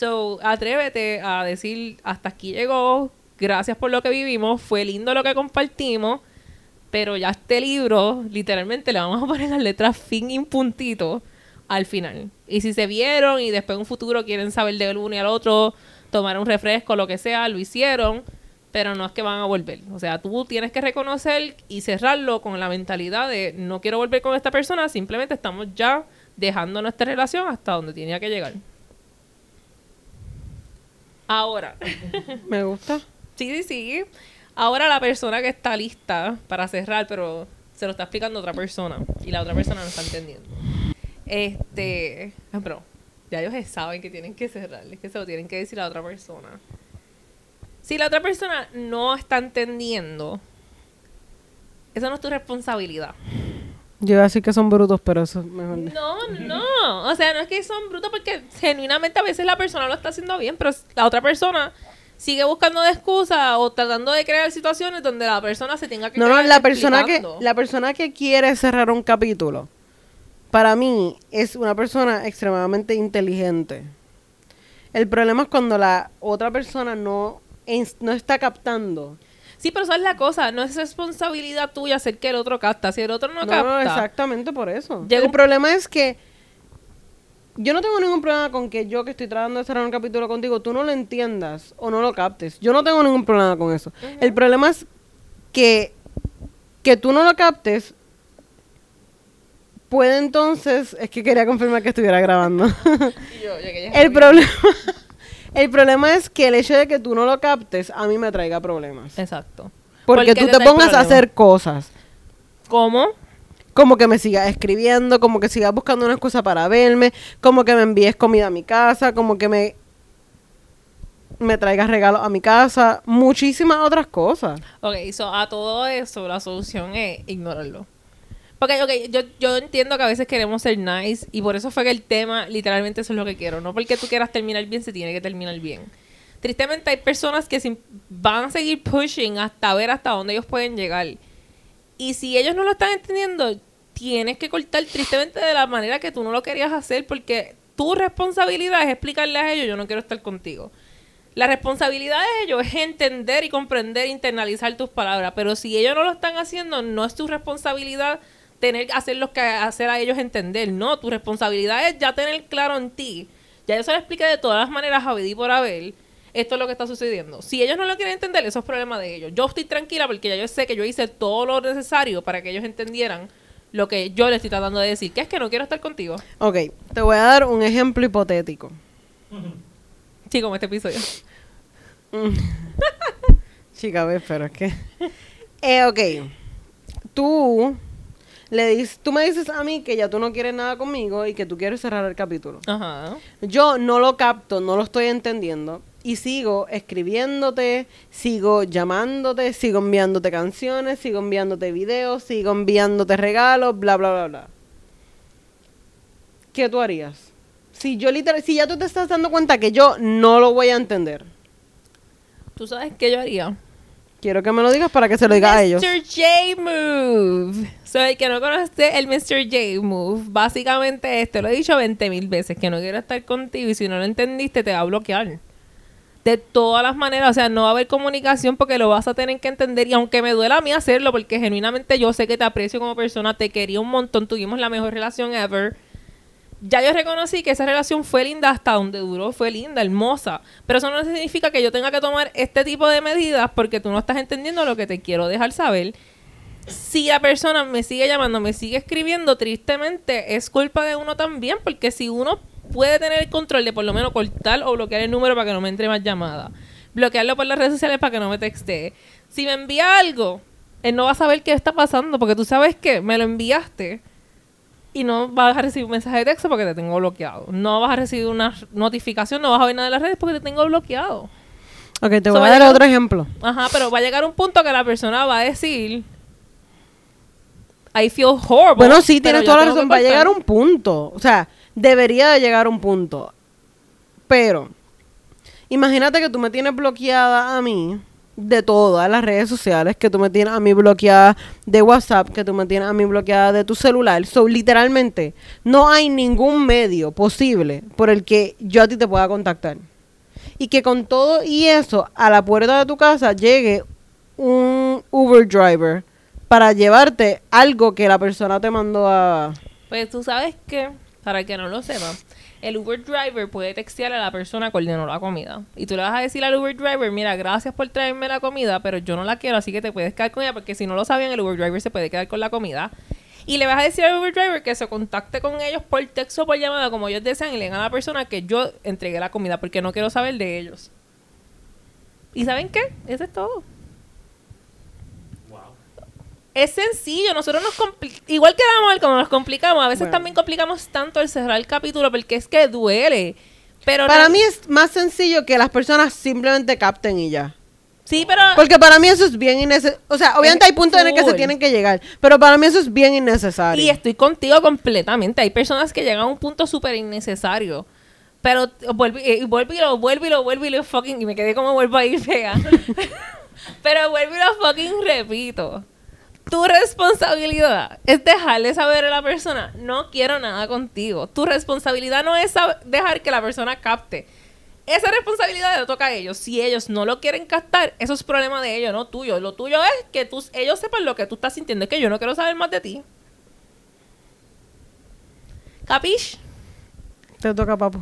So, atrévete a decir, hasta aquí llegó, gracias por lo que vivimos, fue lindo lo que compartimos, pero ya este libro, literalmente le vamos a poner las letras fin y un puntito al final. Y si se vieron y después en un futuro quieren saber del uno y al otro, tomar un refresco, lo que sea, lo hicieron, pero no es que van a volver. O sea, tú tienes que reconocer y cerrarlo con la mentalidad de no quiero volver con esta persona, simplemente estamos ya dejando nuestra relación hasta donde tenía que llegar. Ahora, Me gusta. sí, sí, sí. Ahora la persona que está lista para cerrar, pero se lo está explicando otra persona y la otra persona no está entendiendo. Este, ah, pero ya ellos saben que tienen que cerrar, es que se lo tienen que decir a la otra persona. Si la otra persona no está entendiendo, eso no es tu responsabilidad. Yo iba a decir que son brutos, pero eso es mejor. No, no. O sea, no es que son brutos porque genuinamente a veces la persona lo está haciendo bien, pero la otra persona sigue buscando de excusa o tratando de crear situaciones donde la persona se tenga que No, no, la persona que la persona que quiere cerrar un capítulo para mí es una persona extremadamente inteligente. El problema es cuando la otra persona no no está captando. Sí, pero esa es la cosa. No es responsabilidad tuya hacer que el otro capta. Si el otro no, No, capta... no, exactamente por eso. El problema es que yo no tengo ningún problema con que yo que estoy tratando de cerrar un capítulo contigo, tú no lo entiendas o no lo captes. Yo no tengo ningún problema con eso. El problema es que, que tú no lo captes puede entonces... Es que quería confirmar que estuviera grabando. Y yo, ya que el, problema, el problema es que el hecho de que tú no lo captes a mí me traiga problemas. Exacto. Porque ¿Por tú te pongas a hacer cosas. ¿Cómo? Como que me sigas escribiendo, como que sigas buscando una excusa para verme, como que me envíes comida a mi casa, como que me me traigas regalos a mi casa, muchísimas otras cosas. Ok, so a todo eso la solución es ignorarlo. Porque, ok, yo, yo entiendo que a veces queremos ser nice y por eso fue que el tema, literalmente eso es lo que quiero. No porque tú quieras terminar bien, se tiene que terminar bien. Tristemente hay personas que van a seguir pushing hasta ver hasta dónde ellos pueden llegar. Y si ellos no lo están entendiendo, tienes que cortar tristemente de la manera que tú no lo querías hacer porque tu responsabilidad es explicarle a ellos, yo no quiero estar contigo. La responsabilidad de ellos es entender y comprender, internalizar tus palabras, pero si ellos no lo están haciendo, no es tu responsabilidad tener que hacerlos que hacer a ellos entender, no, tu responsabilidad es ya tener claro en ti. Ya yo se lo expliqué de todas las maneras a y por haber. Esto es lo que está sucediendo. Si ellos no lo quieren entender, eso es problema de ellos. Yo estoy tranquila porque ya yo sé que yo hice todo lo necesario para que ellos entendieran lo que yo les estoy tratando de decir, que es que no quiero estar contigo. Ok, te voy a dar un ejemplo hipotético. Sí, como este episodio. Chica, ves, pero es que... Eh, ok, tú, le dices, tú me dices a mí que ya tú no quieres nada conmigo y que tú quieres cerrar el capítulo. Ajá. Yo no lo capto, no lo estoy entendiendo. Y sigo escribiéndote, sigo llamándote, sigo enviándote canciones, sigo enviándote videos, sigo enviándote regalos, bla, bla, bla, bla. ¿Qué tú harías? Si yo literal, si ya tú te estás dando cuenta que yo no lo voy a entender, ¿Tú sabes qué yo haría? Quiero que me lo digas para que se lo diga a ellos. Mr. J Move. So, el que no conoce el Mr. J Move, básicamente esto lo he dicho 20 mil veces, que no quiero estar contigo y si no lo entendiste te va a bloquear. De todas las maneras, o sea, no va a haber comunicación porque lo vas a tener que entender y aunque me duela a mí hacerlo, porque genuinamente yo sé que te aprecio como persona, te quería un montón, tuvimos la mejor relación ever. Ya yo reconocí que esa relación fue linda hasta donde duró, fue linda, hermosa. Pero eso no significa que yo tenga que tomar este tipo de medidas porque tú no estás entendiendo lo que te quiero dejar saber. Si la persona me sigue llamando, me sigue escribiendo, tristemente es culpa de uno también, porque si uno puede tener el control de por lo menos cortar o bloquear el número para que no me entre más llamadas, bloquearlo por las redes sociales para que no me textee. Si me envía algo, él no va a saber qué está pasando, porque tú sabes que me lo enviaste y no vas a recibir un mensaje de texto porque te tengo bloqueado. No vas a recibir una notificación, no vas a ver nada de las redes porque te tengo bloqueado. Ok, te So, voy a dar otro ejemplo. Ajá, pero va a llegar un punto que la persona va a decir I feel horrible. Bueno, sí, tienes toda la razón. Va a llegar un punto. O sea, debería de llegar un punto. Pero, imagínate que tú me tienes bloqueada a mí de todas las redes sociales, que tú me tienes a mí bloqueada de WhatsApp, que tú me tienes a mí bloqueada de tu celular. So, literalmente, no hay ningún medio posible por el que yo a ti te pueda contactar. Y que con todo y eso, a la puerta de tu casa llegue un Uber driver para llevarte algo que la persona te mandó a... Pues tú sabes que, para que no lo sepa, el Uber driver puede textear a la persona que ordenó la comida. Y tú le vas a decir al Uber driver, mira, gracias por traerme la comida, pero yo no la quiero, así que te puedes quedar con ella, porque si no lo sabían, el Uber driver se puede quedar con la comida. Y le vas a decir al Uber driver que se contacte con ellos por texto o por llamada, como ellos desean, y le digan a la persona que yo entregué la comida, porque no quiero saber de ellos. ¿Y saben qué? Eso es todo. Es sencillo, nosotros nos igual que la mal como nos complicamos, a veces Bueno. también complicamos tanto el cerrar el capítulo porque es que duele. Pero Para mí es más sencillo que las personas simplemente capten y ya. Sí, pero Porque para mí eso es bien innecesario. O sea, obviamente hay puntos en el que se tienen que llegar, pero para mí eso es bien innecesario. y estoy contigo completamente. Hay personas que llegan a un punto súper innecesario. Pero vuelvo y, y vuelvo y lo vuelvo y lo vuelvo y lo fucking y me quedé como vuelvo a ir fea. pero vuelvo y lo fucking repito. Tu responsabilidad es dejarle saber a la persona, no quiero nada contigo. Tu responsabilidad no es dejar que la persona capte. Esa responsabilidad le toca a ellos. Si ellos no lo quieren captar, eso es problema de ellos, no tuyo. Lo tuyo es que tú, ellos sepan lo que tú estás sintiendo. Es que yo no quiero saber más de ti. ¿Capish? Te toca, papu.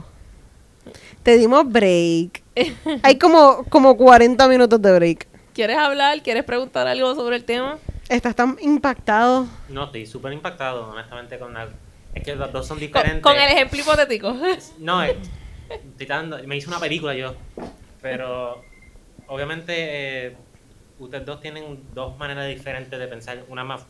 Te dimos break. hay como, como 40 minutos de break. ¿Quieres hablar? ¿Quieres preguntar algo sobre el tema? Estás tan impactado. No, estoy súper impactado, honestamente, con la... Es que los dos son diferentes. con el ejemplo hipotético. No, estoy dando- me hice una película yo, pero obviamente eh, ustedes dos tienen dos maneras diferentes de pensar, una más,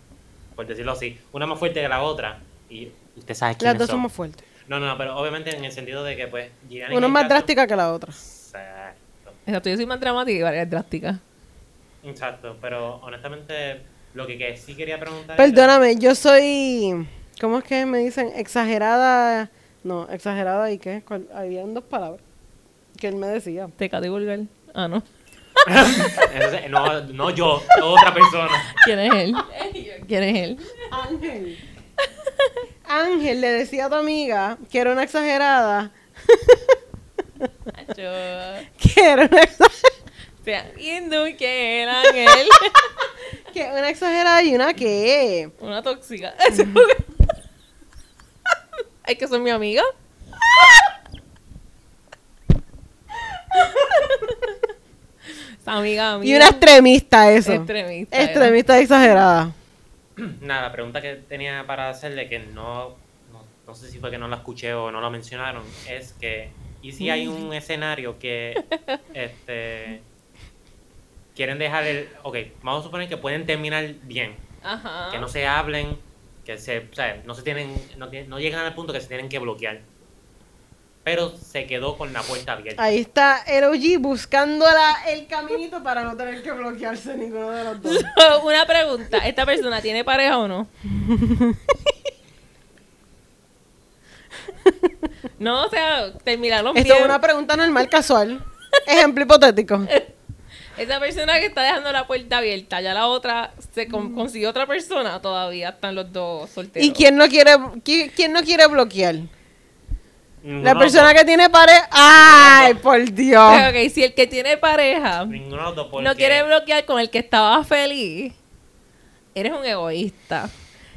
por decirlo así, una más fuerte que la otra, y usted sabe quiénes Las dos son. somos fuertes. No, no, pero obviamente en el sentido de que pues Gianni Una es más caso- drástica que la otra. Exacto, Exacto, yo soy más dramática y varias drásticas. exacto, pero honestamente lo que, que sí quería preguntar era- Perdóname, yo soy. ¿Cómo es que me dicen? Exagerada. No, exagerada y qué? ¿Cuál? Habían dos palabras que él me decía. Pecado y vulgar. Ah, no. Entonces, no, no yo, otra persona. ¿Quién es él? ¿Quién es él? Ángel. Ángel le decía a tu amiga que era una exagerada. Yo... Que era una exagerada. sea, Indu, que el ángel. Que una exagerada y una que. Una tóxica. Es que son mi amiga. Amiga mía. Y una extremista, eso. Extremista. era. Extremista exagerada. Nada, la pregunta que tenía para hacerle, que no, no, no sé si fue que no la escuché o no la mencionaron, es que, ¿y si hay un escenario que este quieren dejar el... Ok, vamos a suponer que pueden terminar bien, Ajá. que no se hablen, que se, o sea, no se tienen, no, llegan al punto que se tienen que bloquear. Pero se quedó con la puerta abierta. Ahí está el OG buscando la- el caminito para no tener que bloquearse ninguno de los dos. Una pregunta. ¿Esta persona tiene pareja o no? no, o sea, terminaron Esto es bien. una pregunta normal, casual. Ejemplo hipotético. Esa persona que está dejando la puerta abierta, ya la otra se con- consiguió otra persona, todavía están los dos solteros. ¿Y quién no quiere, qui- quién no quiere bloquear? Ninguno La persona dos. que tiene pareja. ¡Ay, por Dios! Pero, ok, si el que tiene pareja no quiere bloquear con el que estaba feliz, eres un egoísta.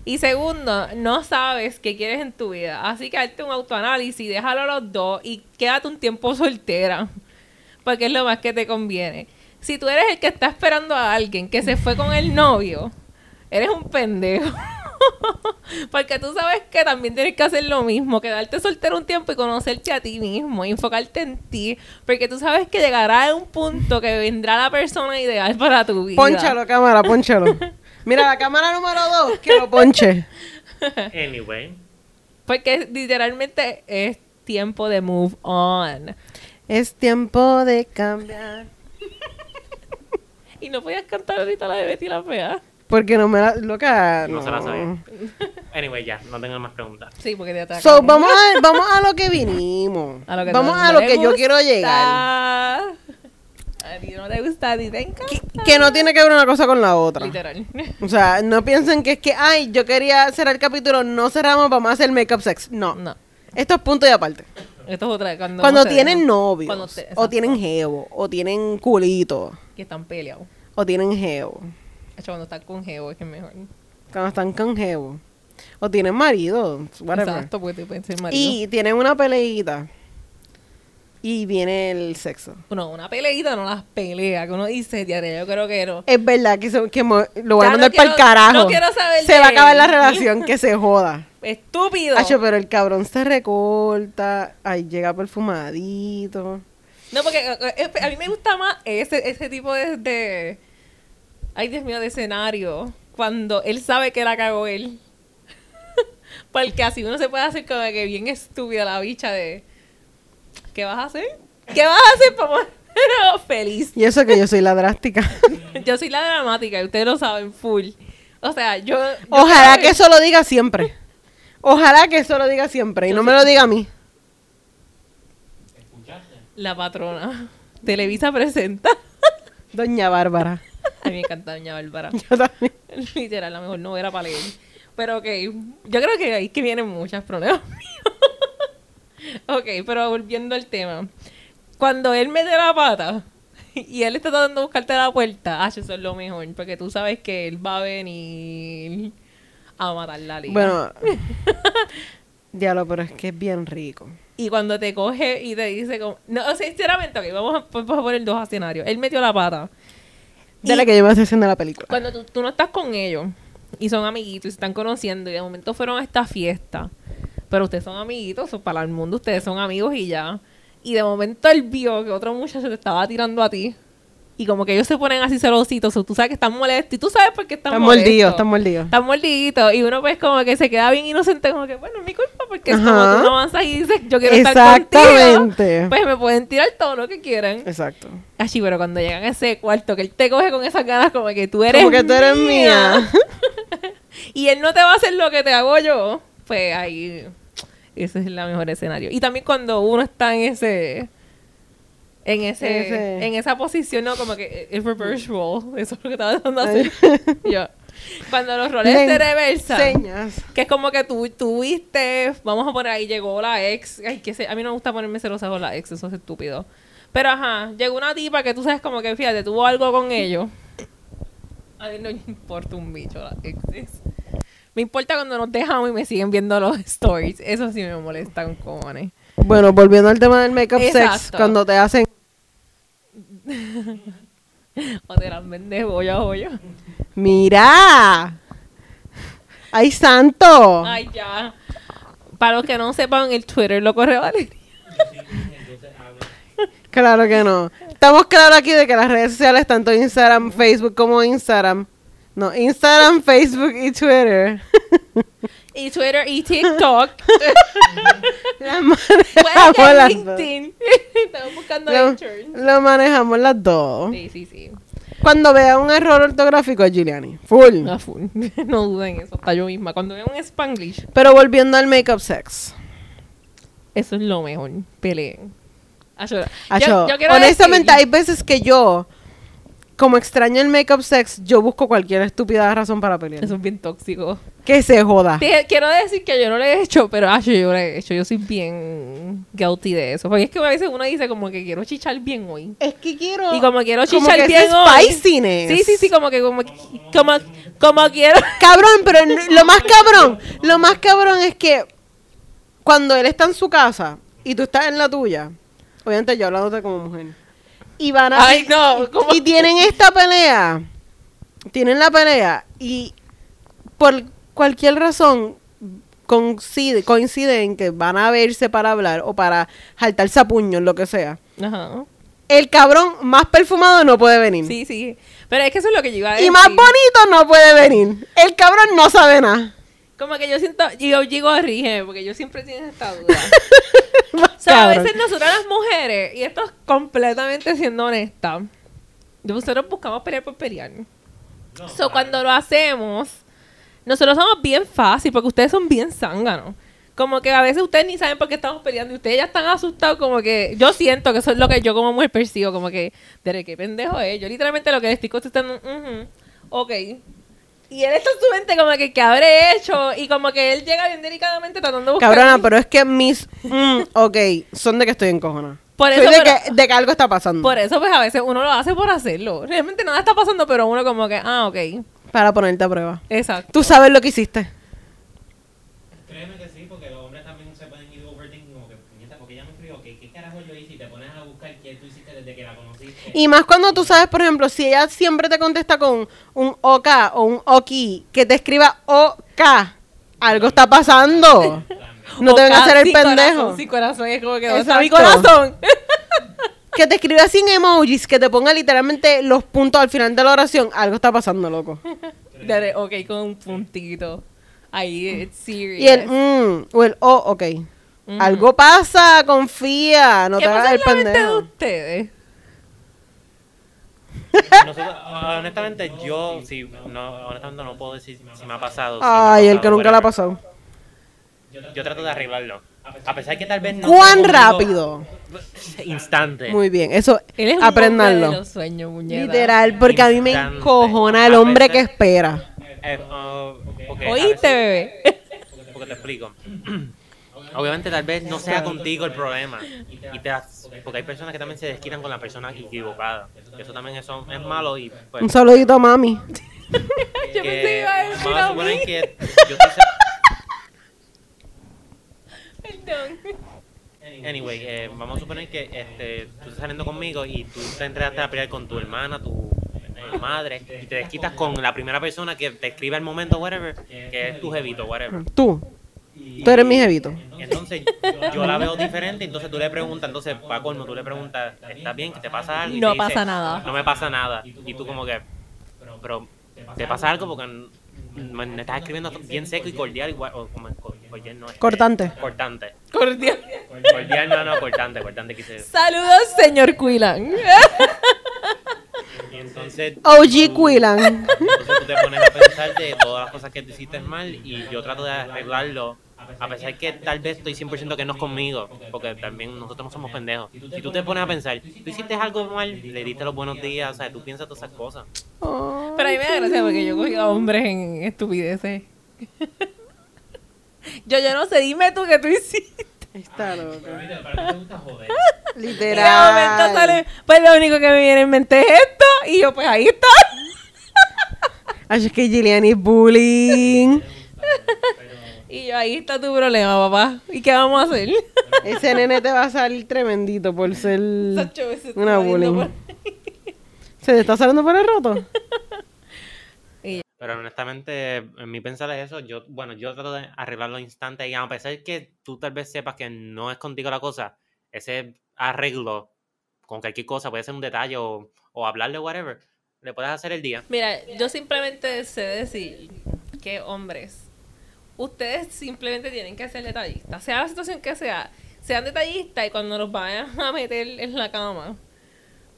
Y segundo, no sabes qué quieres en tu vida. Así que hazte un autoanálisis, déjalo a los dos y quédate un tiempo soltera. Porque es lo más que te conviene. Si tú eres el que está esperando a alguien que se fue con el novio, eres un pendejo. Porque tú sabes que también tienes que hacer lo mismo, quedarte soltero un tiempo y conocerte a ti mismo, y enfocarte en ti, porque tú sabes que llegará un punto que vendrá la persona ideal para tu vida. Pónchalo, cámara, pónchalo. Mira, la cámara número dos, que lo ponche. Anyway, Porque literalmente es tiempo de move on. Es tiempo de cambiar. Y no podías cantar ahorita la de Betty la Fea. Porque no me la. Loca. no, No, se la sabía. Anyway, ya, no tengo más preguntas. Sí, porque te atacan. So, vamos a, vamos a lo que vinimos. A lo que vamos a lo que yo quiero llegar. A ti no te gusta, a ti te encanta. Que no tiene que ver una cosa con la otra. Literal. O sea, no piensen que es que, ay, yo quería cerrar el capítulo, no cerramos, vamos a hacer make-up sex. No. No. Esto es punto y aparte. Esto es otra. Cuando, Cuando no se tienen dejan. novios, Cuando te- o tienen jevo, o tienen culito, Que están peleados. o tienen. De hecho, cuando están con Geo es que es mejor. Cuando están con jevo. O tienen marido, whatever. Exacto, porque te pueden ser marido. Y tienen una peleita. Y viene el sexo. Bueno, una peleita no las pelea, que uno dice, diario, yo creo que no. Es verdad que, se- que mo- lo voy a no mandar para el carajo. no quiero saber se de va a acabar la relación, que se joda. Estúpido. Hacho, pero el cabrón se recorta, ahí llega perfumadito. No, porque eh, eh, a mí me gusta más ese, ese tipo de, de- Ay, Dios mío, de escenario. Cuando él sabe que la cagó él. porque así uno se puede hacer como que bien estúpida la bicha de... ¿Qué vas a hacer? ¿Qué vas a hacer para ponerlo feliz? Y eso que yo soy la drástica. Yo soy la dramática y ustedes lo saben full. O sea, yo... yo Ojalá creo que eso lo diga siempre. Ojalá que eso lo diga siempre. Y no me lo diga a mí. ¿Escuchaste? La patrona. Televisa presenta. Doña Bárbara. A mí me encanta Doña Bárbara. Yo también. Literal, la mejor novela para leer. Pero ok, yo creo que ahí es que vienen muchos problemas míos. ok, pero volviendo al tema. Cuando él mete la pata y él está tratando de buscarte la puerta, ah, eso es lo mejor, porque tú sabes que él va a venir a matar la liga. Bueno. Diablo, pero es que es bien rico. Y cuando te coge y te dice como... No, o sea, sinceramente, ok, vamos a, vamos a poner dos escenarios. Él metió la pata. Dale Y- que yo me estoy haciendo la película. Cuando tú, tú no estás con ellos y son amiguitos y se están conociendo y de momento fueron a esta fiesta, pero ustedes son amiguitos, o para el mundo ustedes son amigos y ya. Y de momento él vio que otro muchacho te estaba tirando a ti. Y como que ellos se ponen así celositos, o tú sabes que están molestos y tú sabes por qué están, Están molestos. mordidos, están mordidos. Están mordiditos y uno pues como que se queda bien inocente, como que bueno, es mi culpa porque es como tú no avanzas y dices yo quiero estar contigo. Exactamente. Pues me pueden tirar todo lo que quieran. Exacto. Así, pero cuando llegan a ese cuarto, que él te coge con esas ganas como que tú eres Como que tú eres mía. y él no te va a hacer lo que te hago yo, pues ahí ese es el mejor escenario. Y también cuando uno está en ese en ese, Ese- en esa posición, no como que es reverse role, eso es lo que estaba hacer. yo. Cuando los roles se reversan, que es como que tú tuviste, vamos a poner ahí, llegó la ex. Ay, que se- a mí no me gusta ponerme celosa con la ex, eso es estúpido. Pero ajá, llegó una tipa que tú sabes como que, fíjate, tuvo algo con ellos. A mí no me importa un bicho las exes. Me importa cuando nos dejamos y me siguen viendo los stories. Eso sí me molesta con cojones. Bueno, volviendo al tema del make-up sex, cuando te hacen... O te las vendes a bollo. ¡Mira! ¡Ay, santo! Ay, ya. Para los que no sepan, el Twitter lo corre Valeria. Claro que no. Estamos claros aquí de que las redes sociales, tanto Instagram, Facebook como Instagram... No, Instagram, Facebook y Twitter. Y Twitter y TikTok. las manejamos que las dos. LinkedIn. Estamos buscando Lo, lo manejamos las dos. Sí, sí, sí. Cuando vea un error ortográfico es Giuliani. Full. No, full. no duden en eso, hasta yo misma. Cuando veo un Spanglish, Pero volviendo al make-up sex. eso es lo mejor. Peleen. Yo- yo honestamente, decir- hay veces que yo, como extraño el make-up sex, yo busco cualquier estúpida razón para pelear. Eso es bien tóxico. Que se joda. Te- quiero decir que yo no lo he hecho, pero acho, yo lo he hecho. Yo soy bien guilty de eso. Porque es que a veces uno dice como que quiero chichar bien hoy. Es que quiero. Y como quiero como chichar que bien hoy. spiciness. Sí, sí, sí, como que como, como, como quiero. Cabrón, pero lo más cabrón, lo más cabrón es que cuando él está en su casa y tú estás en la tuya, obviamente yo hablándote como mujer, y van a Ay, no, ¿cómo? y tienen esta pelea, tienen la pelea y por cualquier razón coincide, coincide en que van a verse para hablar o para jaltarse a puños, lo que sea. Ajá. El cabrón más perfumado no puede venir. Sí, sí. Pero es que eso es lo que yo iba a decir. Y más bonito no puede venir. El cabrón no sabe nada. Como que yo siento, yo digo rígeme, porque yo siempre tengo esta duda. O sea, a veces nosotras las mujeres, y esto es completamente siendo honesta, nosotros buscamos pelear por pelear. No, so, claro. cuando lo hacemos, nosotros somos bien fácil, porque ustedes son bien zánganos. Como que a veces ustedes ni saben por qué estamos peleando y ustedes ya están asustados, como que yo siento que eso es lo que yo como mujer percibo, como que, de qué pendejo es. Yo literalmente lo que le estoy contestando, ujú, ok. Y él está en su mente como que, ¿qué habré hecho? Y como que él llega bien delicadamente tratando de buscar... Cabrona, pero es que mis... mm, ok, son de que estoy encojona. Por Soy eso, de, pero- que, de que algo está pasando. Por eso, pues a veces uno lo hace por hacerlo. Realmente nada está pasando, pero uno como que, ah, ok. Para ponerte a prueba. Exacto. Tú sabes lo que hiciste. Y más cuando tú sabes, por ejemplo, si ella siempre te contesta con un OK o un OKI, que te escriba OK, algo está pasando. No te vengas a hacer el Sí, pendejo. Corazón, sí, corazón, es como que no Exacto. mi corazón. Que te escriba sin emojis, que te ponga literalmente los puntos al final de la oración, algo está pasando, loco. Dale, ok, con un puntito. Ahí, it's serious. Y el mm, o el O, ok. Algo pasa, confía, no ¿Qué te hagas el mente de pendejo. ustedes? Nosotros, honestamente, yo, sí, no, honestamente no puedo decir si me ha pasado. si Ay, el que nunca le ha pasado. Yo trato de arreglarlo. A pesar que tal vez no. ¿Cuán rápido? Instante. Muy bien, eso, Él es un hombre de aprendanlo. los sueños, muñeca. Literal, porque a mí me encojona el hombre que espera. Eh, a ¿Oíste, veces- bebé? Porque te explico. Obviamente tal vez no sea contigo el problema. Y te has- porque hay personas que también se desquitan con la persona equivocada. Eso también es malo y pues... Un saludito a mami. Yo pensé que iba a decir vamos a mí. que yo Perdón. Anyway, eh, vamos a suponer que este, tú estás saliendo conmigo y tú te entraste a pelear con tu hermana, tu madre, y te desquitas con la primera persona que te escribe al momento, whatever, que es tu jevito, whatever. Tú. Tú eres mi jevito. Entonces yo la veo diferente, entonces tú le preguntas, entonces para colmo, tú le preguntas, ¿estás bien? ¿Que te pasa algo? Y No te dice, pasa nada. No me pasa nada. Y tú como que, pero, ¿te pasa algo? Porque me, estás escribiendo bien seco y cordial, igual, o como co- cordial no es. Cortante. Cortante. Cordial. Cordial no, no, cortante, cortante quise. Saludos, señor Quilan. Y entonces... OG Quillan. Entonces tú te pones a pensar de todas las cosas que te hiciste mal y yo trato de arreglarlo. A pesar que tal vez estoy 100% que no es conmigo, porque también nosotros no somos pendejos. Si tú te pones a pensar, tú hiciste algo mal, le diste los buenos días, o sea, tú piensas todas esas cosas. Oh. Pero a mí me da gracia porque yo cogí a hombres en estupideces. yo, yo no sé, dime tú qué tú hiciste. Está loco. Para te gusta joder. Y de momento Literal. sale, pues lo único que me viene en mente es esto. Y yo, pues ahí está. Ay, es que Giuliani es bullying. Y yo, ahí está tu problema, papá. ¿Y qué vamos a hacer? Ese nene te va a salir tremendito por ser una bullying. ¿Se te está saliendo por el roto? Pero honestamente, en mi pensar es eso. Yo, bueno, yo trato de arreglarlo instante y a pesar que tú tal vez sepas que no es contigo la cosa, ese arreglo con cualquier cosa, puede ser un detalle o, o hablarle whatever, le puedes hacer el día. Mira, yo simplemente sé decir que hombres, ustedes simplemente tienen que ser detallistas. Sea la situación que sea, sean detallistas y cuando los vayan a meter en la cama,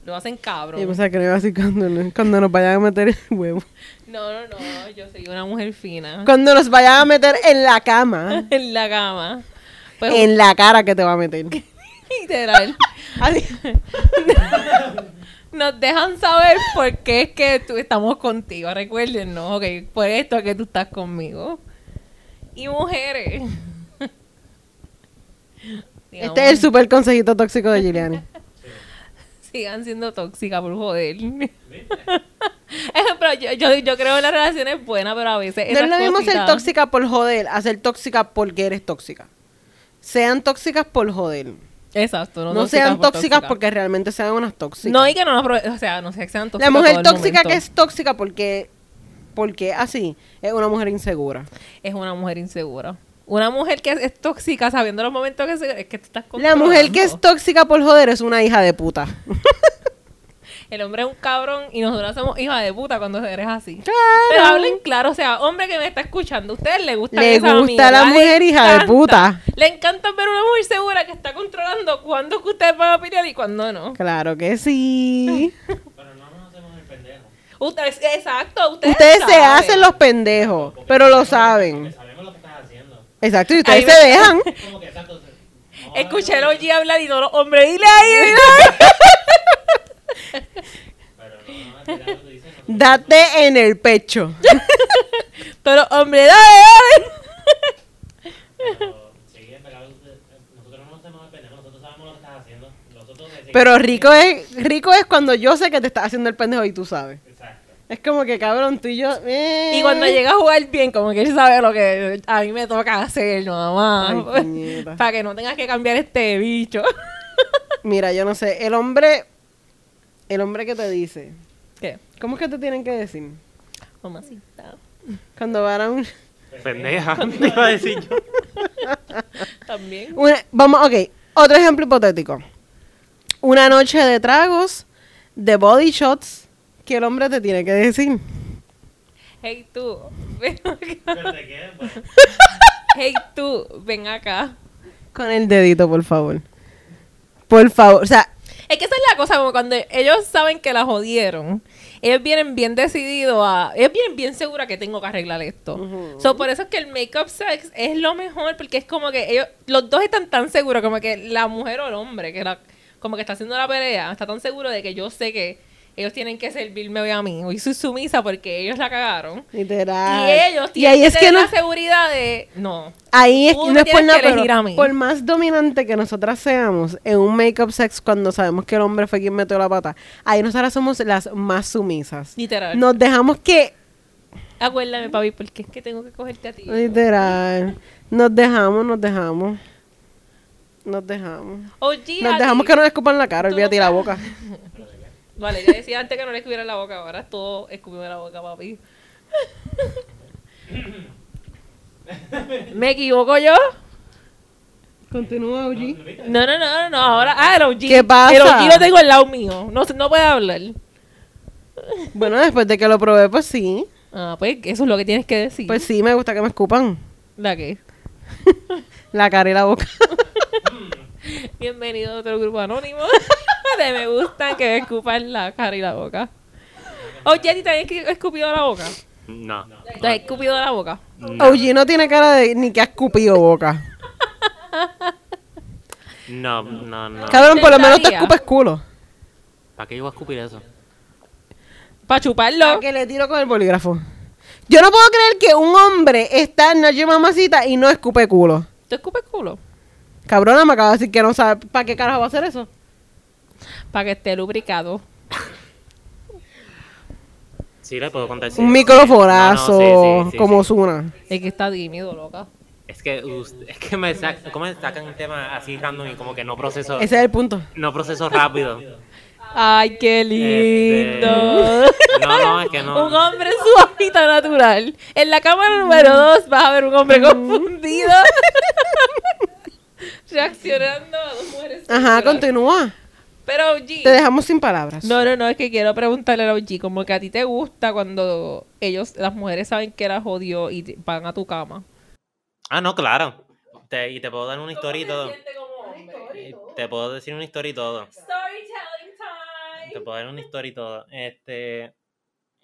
lo hacen cabrón. Yo pensaba que no iba a decir cuando, cuando nos vayan a meter el huevo. No, no, no, yo soy una mujer fina. Cuando nos vayan a meter en la cama. en la cama. Pues, En la cara que te va a meter. literal. Así. Nos dejan saber por qué es que tú estamos contigo. Recuerden, ¿no? Ok, por esto es que tú estás conmigo. Y mujeres. Este es el super consejito tóxico de Giuliani. Sigan siendo tóxicas por joder. Ejemplo, yo, yo, yo creo en las relaciones buenas, pero a veces. No es lo mismo ser tóxica por joder a ser tóxica porque eres tóxica. Sean tóxicas por joder. Exacto, no, No, sean por tóxicas porque realmente sean unas tóxicas. No, y que no O sea, no sé que sean tóxicas. La mujer tóxica que es tóxica porque porque así es una mujer insegura. es una mujer insegura. Una mujer que es, es tóxica sabiendo los momentos que se, es que tú estás La mujer que es tóxica por joder es una hija de puta. El hombre es un cabrón y nosotros somos hija de puta cuando eres así. Claro. Pero hablen claro, o sea, hombre que me está escuchando, ¿a ustedes le gusta Le gusta la mierda? mujer hija de puta. Le encanta ver una mujer segura que está controlando cuándo que ustedes van a pelear y cuándo no. Claro que sí. Pero no nos hacemos el Ustedes, exacto, ustedes, Ustedes se hacen los pendejos, pero lo saben. Sabemos lo que estás haciendo. Exacto, y ustedes Ahí se me- dejan. Como que exacto. no, Escuché a Oji hablar y todos los hombres, dile ahí, dile ahí. Pero no, no, dices, no. Date en el pecho. Los hombres, dale, dale. Pero, sí, es verdad, usted- nosotros no nos hacemos el pendejo, nosotros sabemos lo que estás haciendo. Nosotros Pero rico es rico es cuando yo sé que te estás haciendo el pendejo y tú sabes. Es como que cabrón, tú y yo. eh. Y cuando llega a jugar bien, como que él sabe lo que a mí me toca hacer, nada más. Para que no tengas que cambiar este bicho. Mira, yo no sé, el hombre El hombre que te dice. ¿Qué? ¿Cómo es que te tienen que decir? Mamacita. Cuando van a un... Pendeja, te iba a decir yo. También. una- vamos, ok. Otro ejemplo hipotético. Una noche de tragos, de body shots, que el hombre te tiene que decir. Hey tú, ven acá. Hey tú, ven acá. Con el dedito, por favor. Por favor. O sea, Es que esa es la cosa, como cuando ellos saben que la jodieron, ellos vienen bien decididos a... Ellos vienen bien seguros que tengo que arreglar esto. So, por eso es que el make-up sex es lo mejor, porque es como que ellos... Los dos están tan seguros, como que la mujer o el hombre, que la, como que está haciendo la pelea, está tan seguro de que yo sé que ellos tienen que servirme hoy a mí. Hoy soy sumisa porque ellos la cagaron. literal. Y ellos Y tienen ahí que es que tener no, la seguridad de... No. ahí es, Tú no es por nada, que pero por más dominante que nosotras seamos en un make-up sex cuando sabemos que el hombre fue quien metió la pata, ahí nosotras somos las más sumisas. Literal. Nos dejamos que, Acuérdame, papi, porque es que tengo que cogerte a ti. literal, nos dejamos, nos dejamos. Nos dejamos. OG, Nos dejamos que nos escupan la cara, olvídate y la boca. Vale, ya decía antes que no le escupiera la boca, ahora es todo escupiendo la boca, papi. ¿Me equivoco yo? Continúa, OG. No, no, no, no, no, ahora, ah, el OG. ¿Qué pasa? El OG lo tengo al lado mío, no, no puede hablar. Bueno, después de que lo probé, pues sí. Ah, pues eso es lo que tienes que decir. Pues sí, me gusta que me escupan ¿La qué? la cara y la boca. Bienvenido a otro grupo anónimo de me gustan que me escupan la cara y la boca. Oye, ¿a ti te has escupido la boca? No. ¿Te has escupido la boca? No. OG no tiene cara de ni que ha escupido boca. No, no, no. Cabrón, por lo menos te escupes culo. ¿Para qué iba a escupir eso? Para chuparlo. ¿A que le tiro con el bolígrafo? Yo no puedo creer que un hombre está en Noche Mamacita y no escupe culo. ¿Te escupes culo? Cabrona, me acaba de decir que no sabe para qué carajo va a hacer eso. Para que esté lubricado. Sí, le puedo contar. sí. Un microfonazo, No, no, sí, sí, sí, como sí. Zuna. Es que está tímido, loca. Es que, us- es que me sacan, ¿cómo me sacan un tema así random y como que no proceso, Ese es el punto. no proceso rápido? Ay, qué lindo. Este, no, no, es que no. un hombre en su hábitat natural. En la cámara número 2 vas a ver un hombre confundido. Reaccionando a dos mujeres. Ajá, continúa. Pero OG. Te dejamos sin palabras. No, no, no, es que quiero preguntarle a OG, como que a ti te gusta cuando ellos, las mujeres saben que las jodió y te- van a tu cama. Ah, no, claro. Te, y te puedo dar una historia y todo. Y Te puedo decir una historia y todo. Storytelling time. Te puedo dar una historia y todo. Este.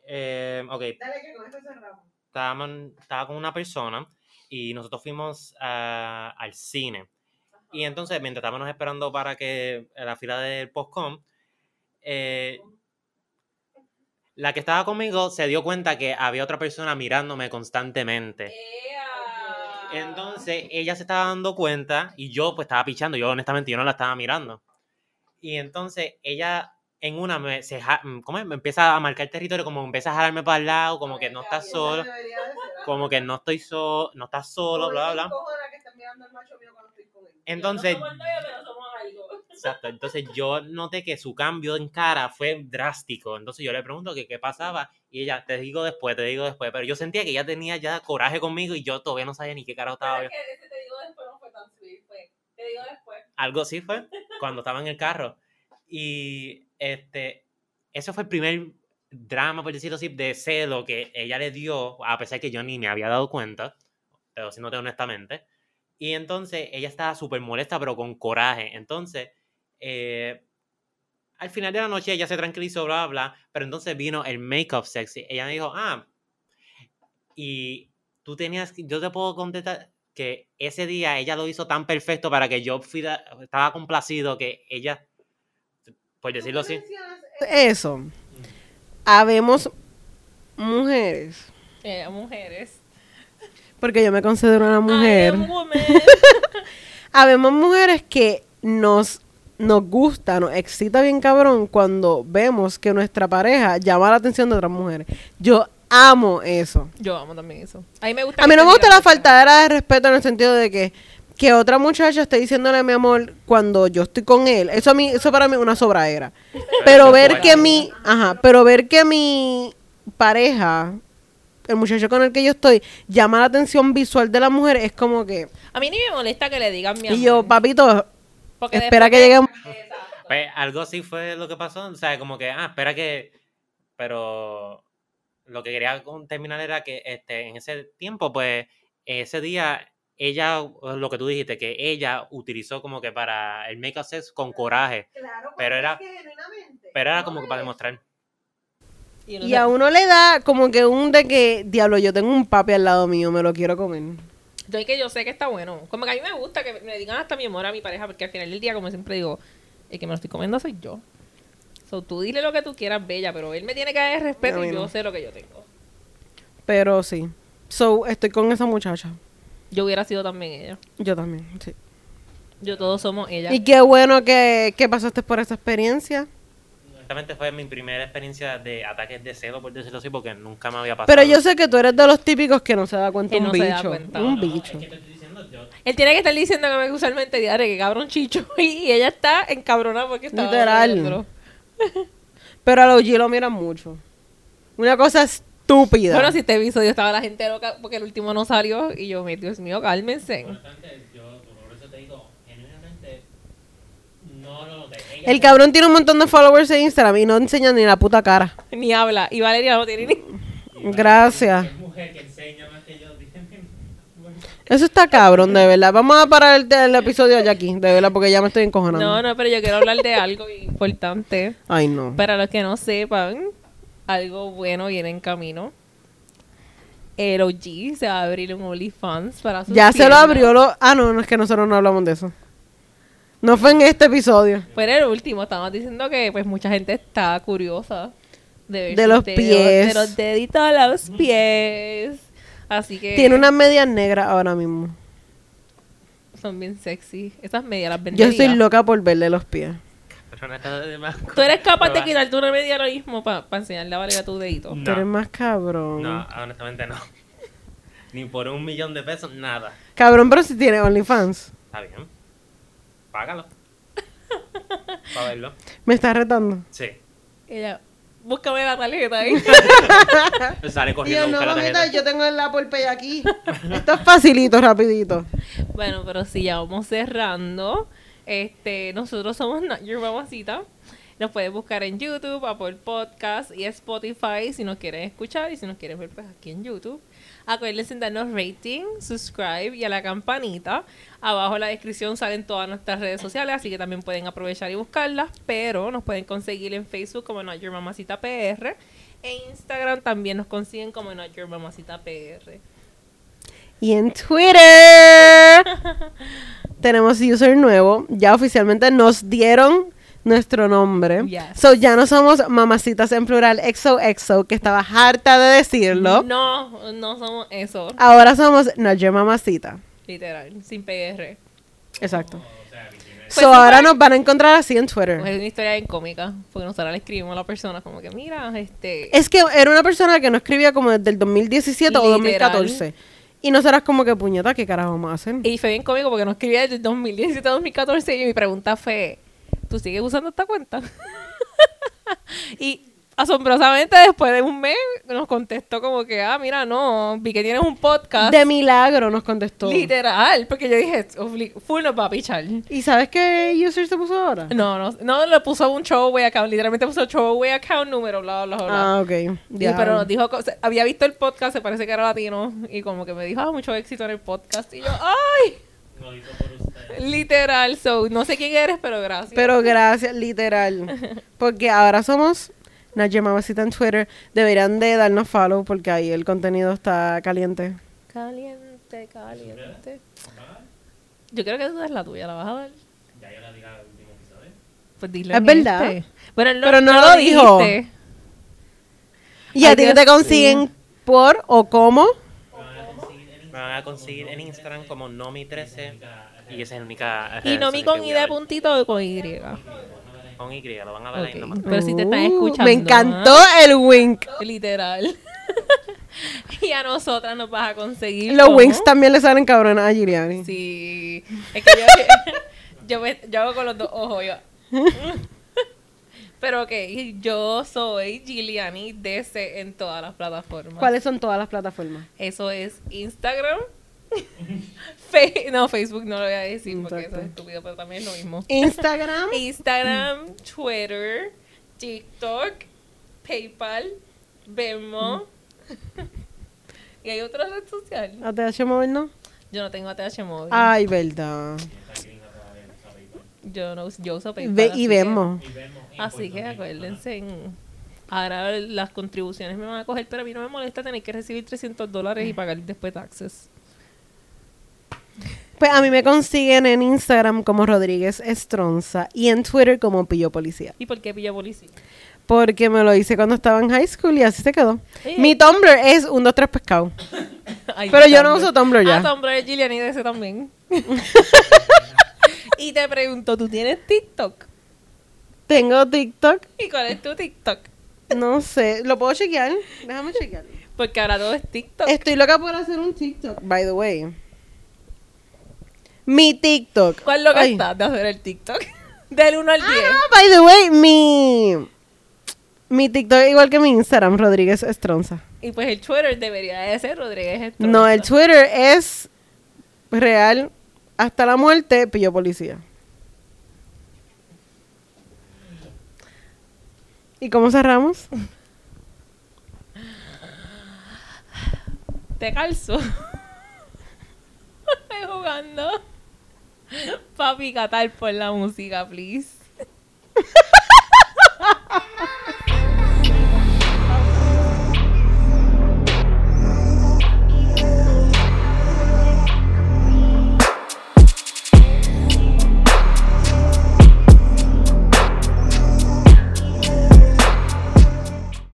Eh, ok, estábamos, estaba con una persona y nosotros fuimos a- al cine. Y entonces, mientras estábamos esperando para que la fila del postcom, eh, la que estaba conmigo se dio cuenta que había otra persona mirándome constantemente. Entonces, ella se estaba dando cuenta y yo pues estaba pichando. Yo honestamente yo no la estaba mirando. Y entonces ella en una me, se, ja- ¿cómo es? me empieza a marcar territorio, como empieza a jalarme para el lado, como que no estás solo, como que no estoy solo, no estás solo, bla, bla, bla. Entonces, exacto, entonces yo noté que su cambio en cara fue drástico. Entonces yo le pregunto que qué pasaba y ella, te digo después, te digo después. Pero yo sentía que ella tenía ya coraje conmigo y yo todavía no sabía ni qué carajo estaba viendo. te digo después no fue tan sweet, fue, te digo después. Algo así fue cuando estaba en el carro. Y este, eso fue el primer drama, por decirlo así, de celo que ella le dio, a pesar que yo ni me había dado cuenta, pero si no te honestamente. Y entonces ella estaba súper molesta, pero con coraje. Entonces, eh, al final de la noche ella se tranquilizó, bla, bla, bla, pero entonces vino el make-up sexy. Ella me dijo, ah, y tú tenías, que- yo te puedo contestar que ese día ella lo hizo tan perfecto para que yo fuera- estaba complacido que ella, por decirlo así, Eso. Habemos mujeres. Eh, mujeres. Porque yo me considero una mujer. Habemos mujeres que nos, nos gusta, nos excita bien cabrón cuando vemos que nuestra pareja llama la atención de otras mujeres. Yo amo eso. Yo amo también eso. A mí me gusta. A mí no me gusta la faltadera de respeto en el sentido de que que otra muchacha esté diciéndole mi amor cuando yo estoy con él, eso a mí, eso para mí es una sobradera. Pero eso ver que mi, ajá, pero ver que mi pareja, el muchacho con el que yo estoy, llama la atención visual de la mujer, es como que, A mí ni me molesta que le digan mi amor. y yo, papito, Porque espera que llegue Pues algo así fue lo que pasó. O sea, como que, ah, espera que. Pero lo que quería con- terminar era que este, en ese tiempo, pues, ese día, ella, lo que tú dijiste, que ella utilizó como que para el make-up sex con coraje. Pero era- Pero era como que para demostrar. Y uno Y se- a uno le da como que un de que, diablo, yo tengo un papi al lado mío, me lo quiero comer. Yo es que yo sé que está bueno. Como que a mí me gusta que me digan hasta mi amor a mi pareja, porque al final del día, como siempre digo, el que me lo estoy comiendo soy yo. So, tú dile lo que tú quieras, bella, pero él me tiene que dar el respeto y yo sé lo que yo tengo. Pero sí. So, estoy con esa muchacha. Yo hubiera sido también ella. Yo también, sí. Yo todos somos ella. Y qué bueno que, que pasaste por esa experiencia. Honestamente fue mi primera experiencia de ataques de celo, por decirlo así, porque nunca me había pasado. Pero yo sé que tú eres de los típicos que no se da cuenta Que un no se da bicho. cuenta. Un No, bicho. Es que te estoy diciendo, yo, Él tiene que estar diciendo que me usualmente diario que cabrón chicho. Y ella está encabronada porque está Literal. Pero a los G lo miran mucho. Una cosa estúpida. Bueno, si este episodio estaba la gente loca porque el último no salió y yo, me Dios mío, cálmense yo por eso te digo, genuinamente, no lo noté. Ella El cabrón tiene un montón de followers en Instagram y no enseña ni la puta cara. Ni habla. Y Valeria no tiene ni... Gracias. Es mujer que enseña más que yo. dije, bueno. Eso está cabrón, de verdad. Vamos a parar el, el episodio ya aquí, de verdad, porque ya me estoy encojonando. No, no, pero yo quiero hablar de algo importante. Ay, no. Para los que no sepan, algo bueno viene en camino. El OG se va a abrir un OnlyFans para sus Ya se lo abrió lo... Ah, no, no es que nosotros no hablamos de eso. No fue en este episodio. Fue en el último, estábamos diciendo que pues mucha gente está curiosa de ver De los dedos, pies. De los deditos a los pies. Así que Tiene unas medias negras ahora mismo. son bien sexy. Esas medias las Yo vendería. estoy loca por verle los pies. Pero no está de más. Tú eres capaz de quitarte una media ahora mismo para enseñarle a Valeria tu dedito. No. Tú eres más cabrón. No, honestamente no. Ni por un millón de pesos, nada. Cabrón, pero si tiene OnlyFans. Está bien. Págalo. Para verlo. Me estás retando. Sí. Ella, búscame la tarjeta ahí. Sale corriendo Dios, no, la mamita, yo tengo el Apple Pay aquí. Esto es facilito, rapidito. Bueno, pero sí, ya vamos cerrando. Este, nosotros somos Not Your Mamacita. Nos pueden buscar en YouTube, Apple Podcast y Spotify si nos quieren escuchar y si nos quieren ver pues aquí en YouTube. Acuérdense en darnos rating, subscribe y a la campanita. Abajo en la descripción salen todas nuestras redes sociales, así que también pueden aprovechar y buscarlas. Pero nos pueden conseguir en Facebook como Not Your Mamacita PR. En Instagram también nos consiguen como Not Your Mamacita PR. Y en Twitter tenemos user nuevo. Ya oficialmente nos dieron nuestro nombre. Yes. So ya no somos mamacitas en plural XOXO, que estaba harta de decirlo. No, no somos eso. Ahora somos No Mamacita. Literal, sin PR. Exacto. Pues so ahora pues. nos van a encontrar así en Twitter. Es una historia bien cómica, porque nosotros le escribimos a la persona como que, mira, este... Es que era una persona que no escribía como desde el 2017 o Literal. 2014. Y nosotras como que, puñeta, ¿qué carajo vamos a hacer? Y fue bien cómico porque no escribía desde el 2017 a 2014 y mi pregunta fue, ¿tú sigues usando esta cuenta? y asombrosamente después de un mes nos contestó como que, ah, mira, no, vi que tienes un podcast. De milagro nos contestó. Literal, porque yo dije, "Obli- full nos va a pichar. ¿Y sabes qué user se puso ahora? No, no, no, le puso un throwaway account, literalmente puso throwaway account número, bla, bla, bla. Ah, ok. Y- pero nos dijo, había visto el podcast, se parece que era latino, y como que me dijo, ah, mucho éxito en el podcast. Y yo, ¡ay! Lo hizo por usted. Literal, so, no sé quién eres, pero gracias. Pero gracias, literal. Porque ahora somos Nadia Mamacita en Twitter. Deberían de darnos follow porque ahí el contenido está caliente. Caliente, caliente. Yo creo que esa es la tuya, ¿la vas a dar? Ya yo la dije al último episodio. Pues dilo Es en verdad. este. Bueno, él Pero no lo dijo. dijiste. ¿Y Ay, a ti te consiguen por o cómo? Me van a conseguir en Instagram como Nomi13 y esa es la única. Y red no mi social con I de ver. puntito o con Y. Con Y, lo van a ver ahí nomás. Pero si te están Uh, escuchando. Me encantó ¿ah? el wink. Literal. Y a nosotras nos vas a conseguir. Los wings también le salen cabronas a Giuliani. Sí. Es que yo, yo, me- yo hago con los dos ojos. Yo. Pero ok, yo soy Giuliani DC en todas las plataformas. ¿Cuáles son todas las plataformas? Eso es Instagram. Fe- no, Facebook no lo voy a decir porque eso es estúpido, pero también es lo mismo. Instagram. Instagram, Twitter, TikTok, PayPal, Venmo. y hay otra red social. ATH Móvil, ¿no? Yo no tengo ATH móvil. Ay, verdad. Yo no yo uso PayPal. Ve, y que- vemos. Así que acuérdense. en- Ahora las contribuciones me van a coger, pero a mí no me molesta tener que recibir 300 dólares y pagar después taxes. Pues a mí me consiguen en Instagram como Rodríguez Estronza y en Twitter como Pillo Policía. ¿Y por qué pilla policía? Porque me lo hice cuando estaba en high school y así se quedó. Oye. Mi Tumblr es un 2 3 pescado. Ay, Pero yo no uso Tumblr ya. Ah, Tumblr es Gillian y de ese también. y te pregunto, ¿tú tienes TikTok? Tengo TikTok. ¿Y cuál es tu TikTok? No sé. ¿Lo puedo chequear? Déjame chequear. Porque ahora todo es TikTok. Estoy loca por hacer un TikTok, by the way. Mi TikTok. ¿Cuál lo que Ay. estás de hacer el TikTok? Del 1 al 10. Ah, by the way, mi... Mi TikTok igual que mi Instagram, Rodríguez Estronza. Y pues el Twitter debería de ser Rodríguez Estronza. No, el Twitter es real hasta la muerte, pillo policía. ¿Y cómo cerramos? Te calzo. Estoy jugando. Papi, catar por la música, please.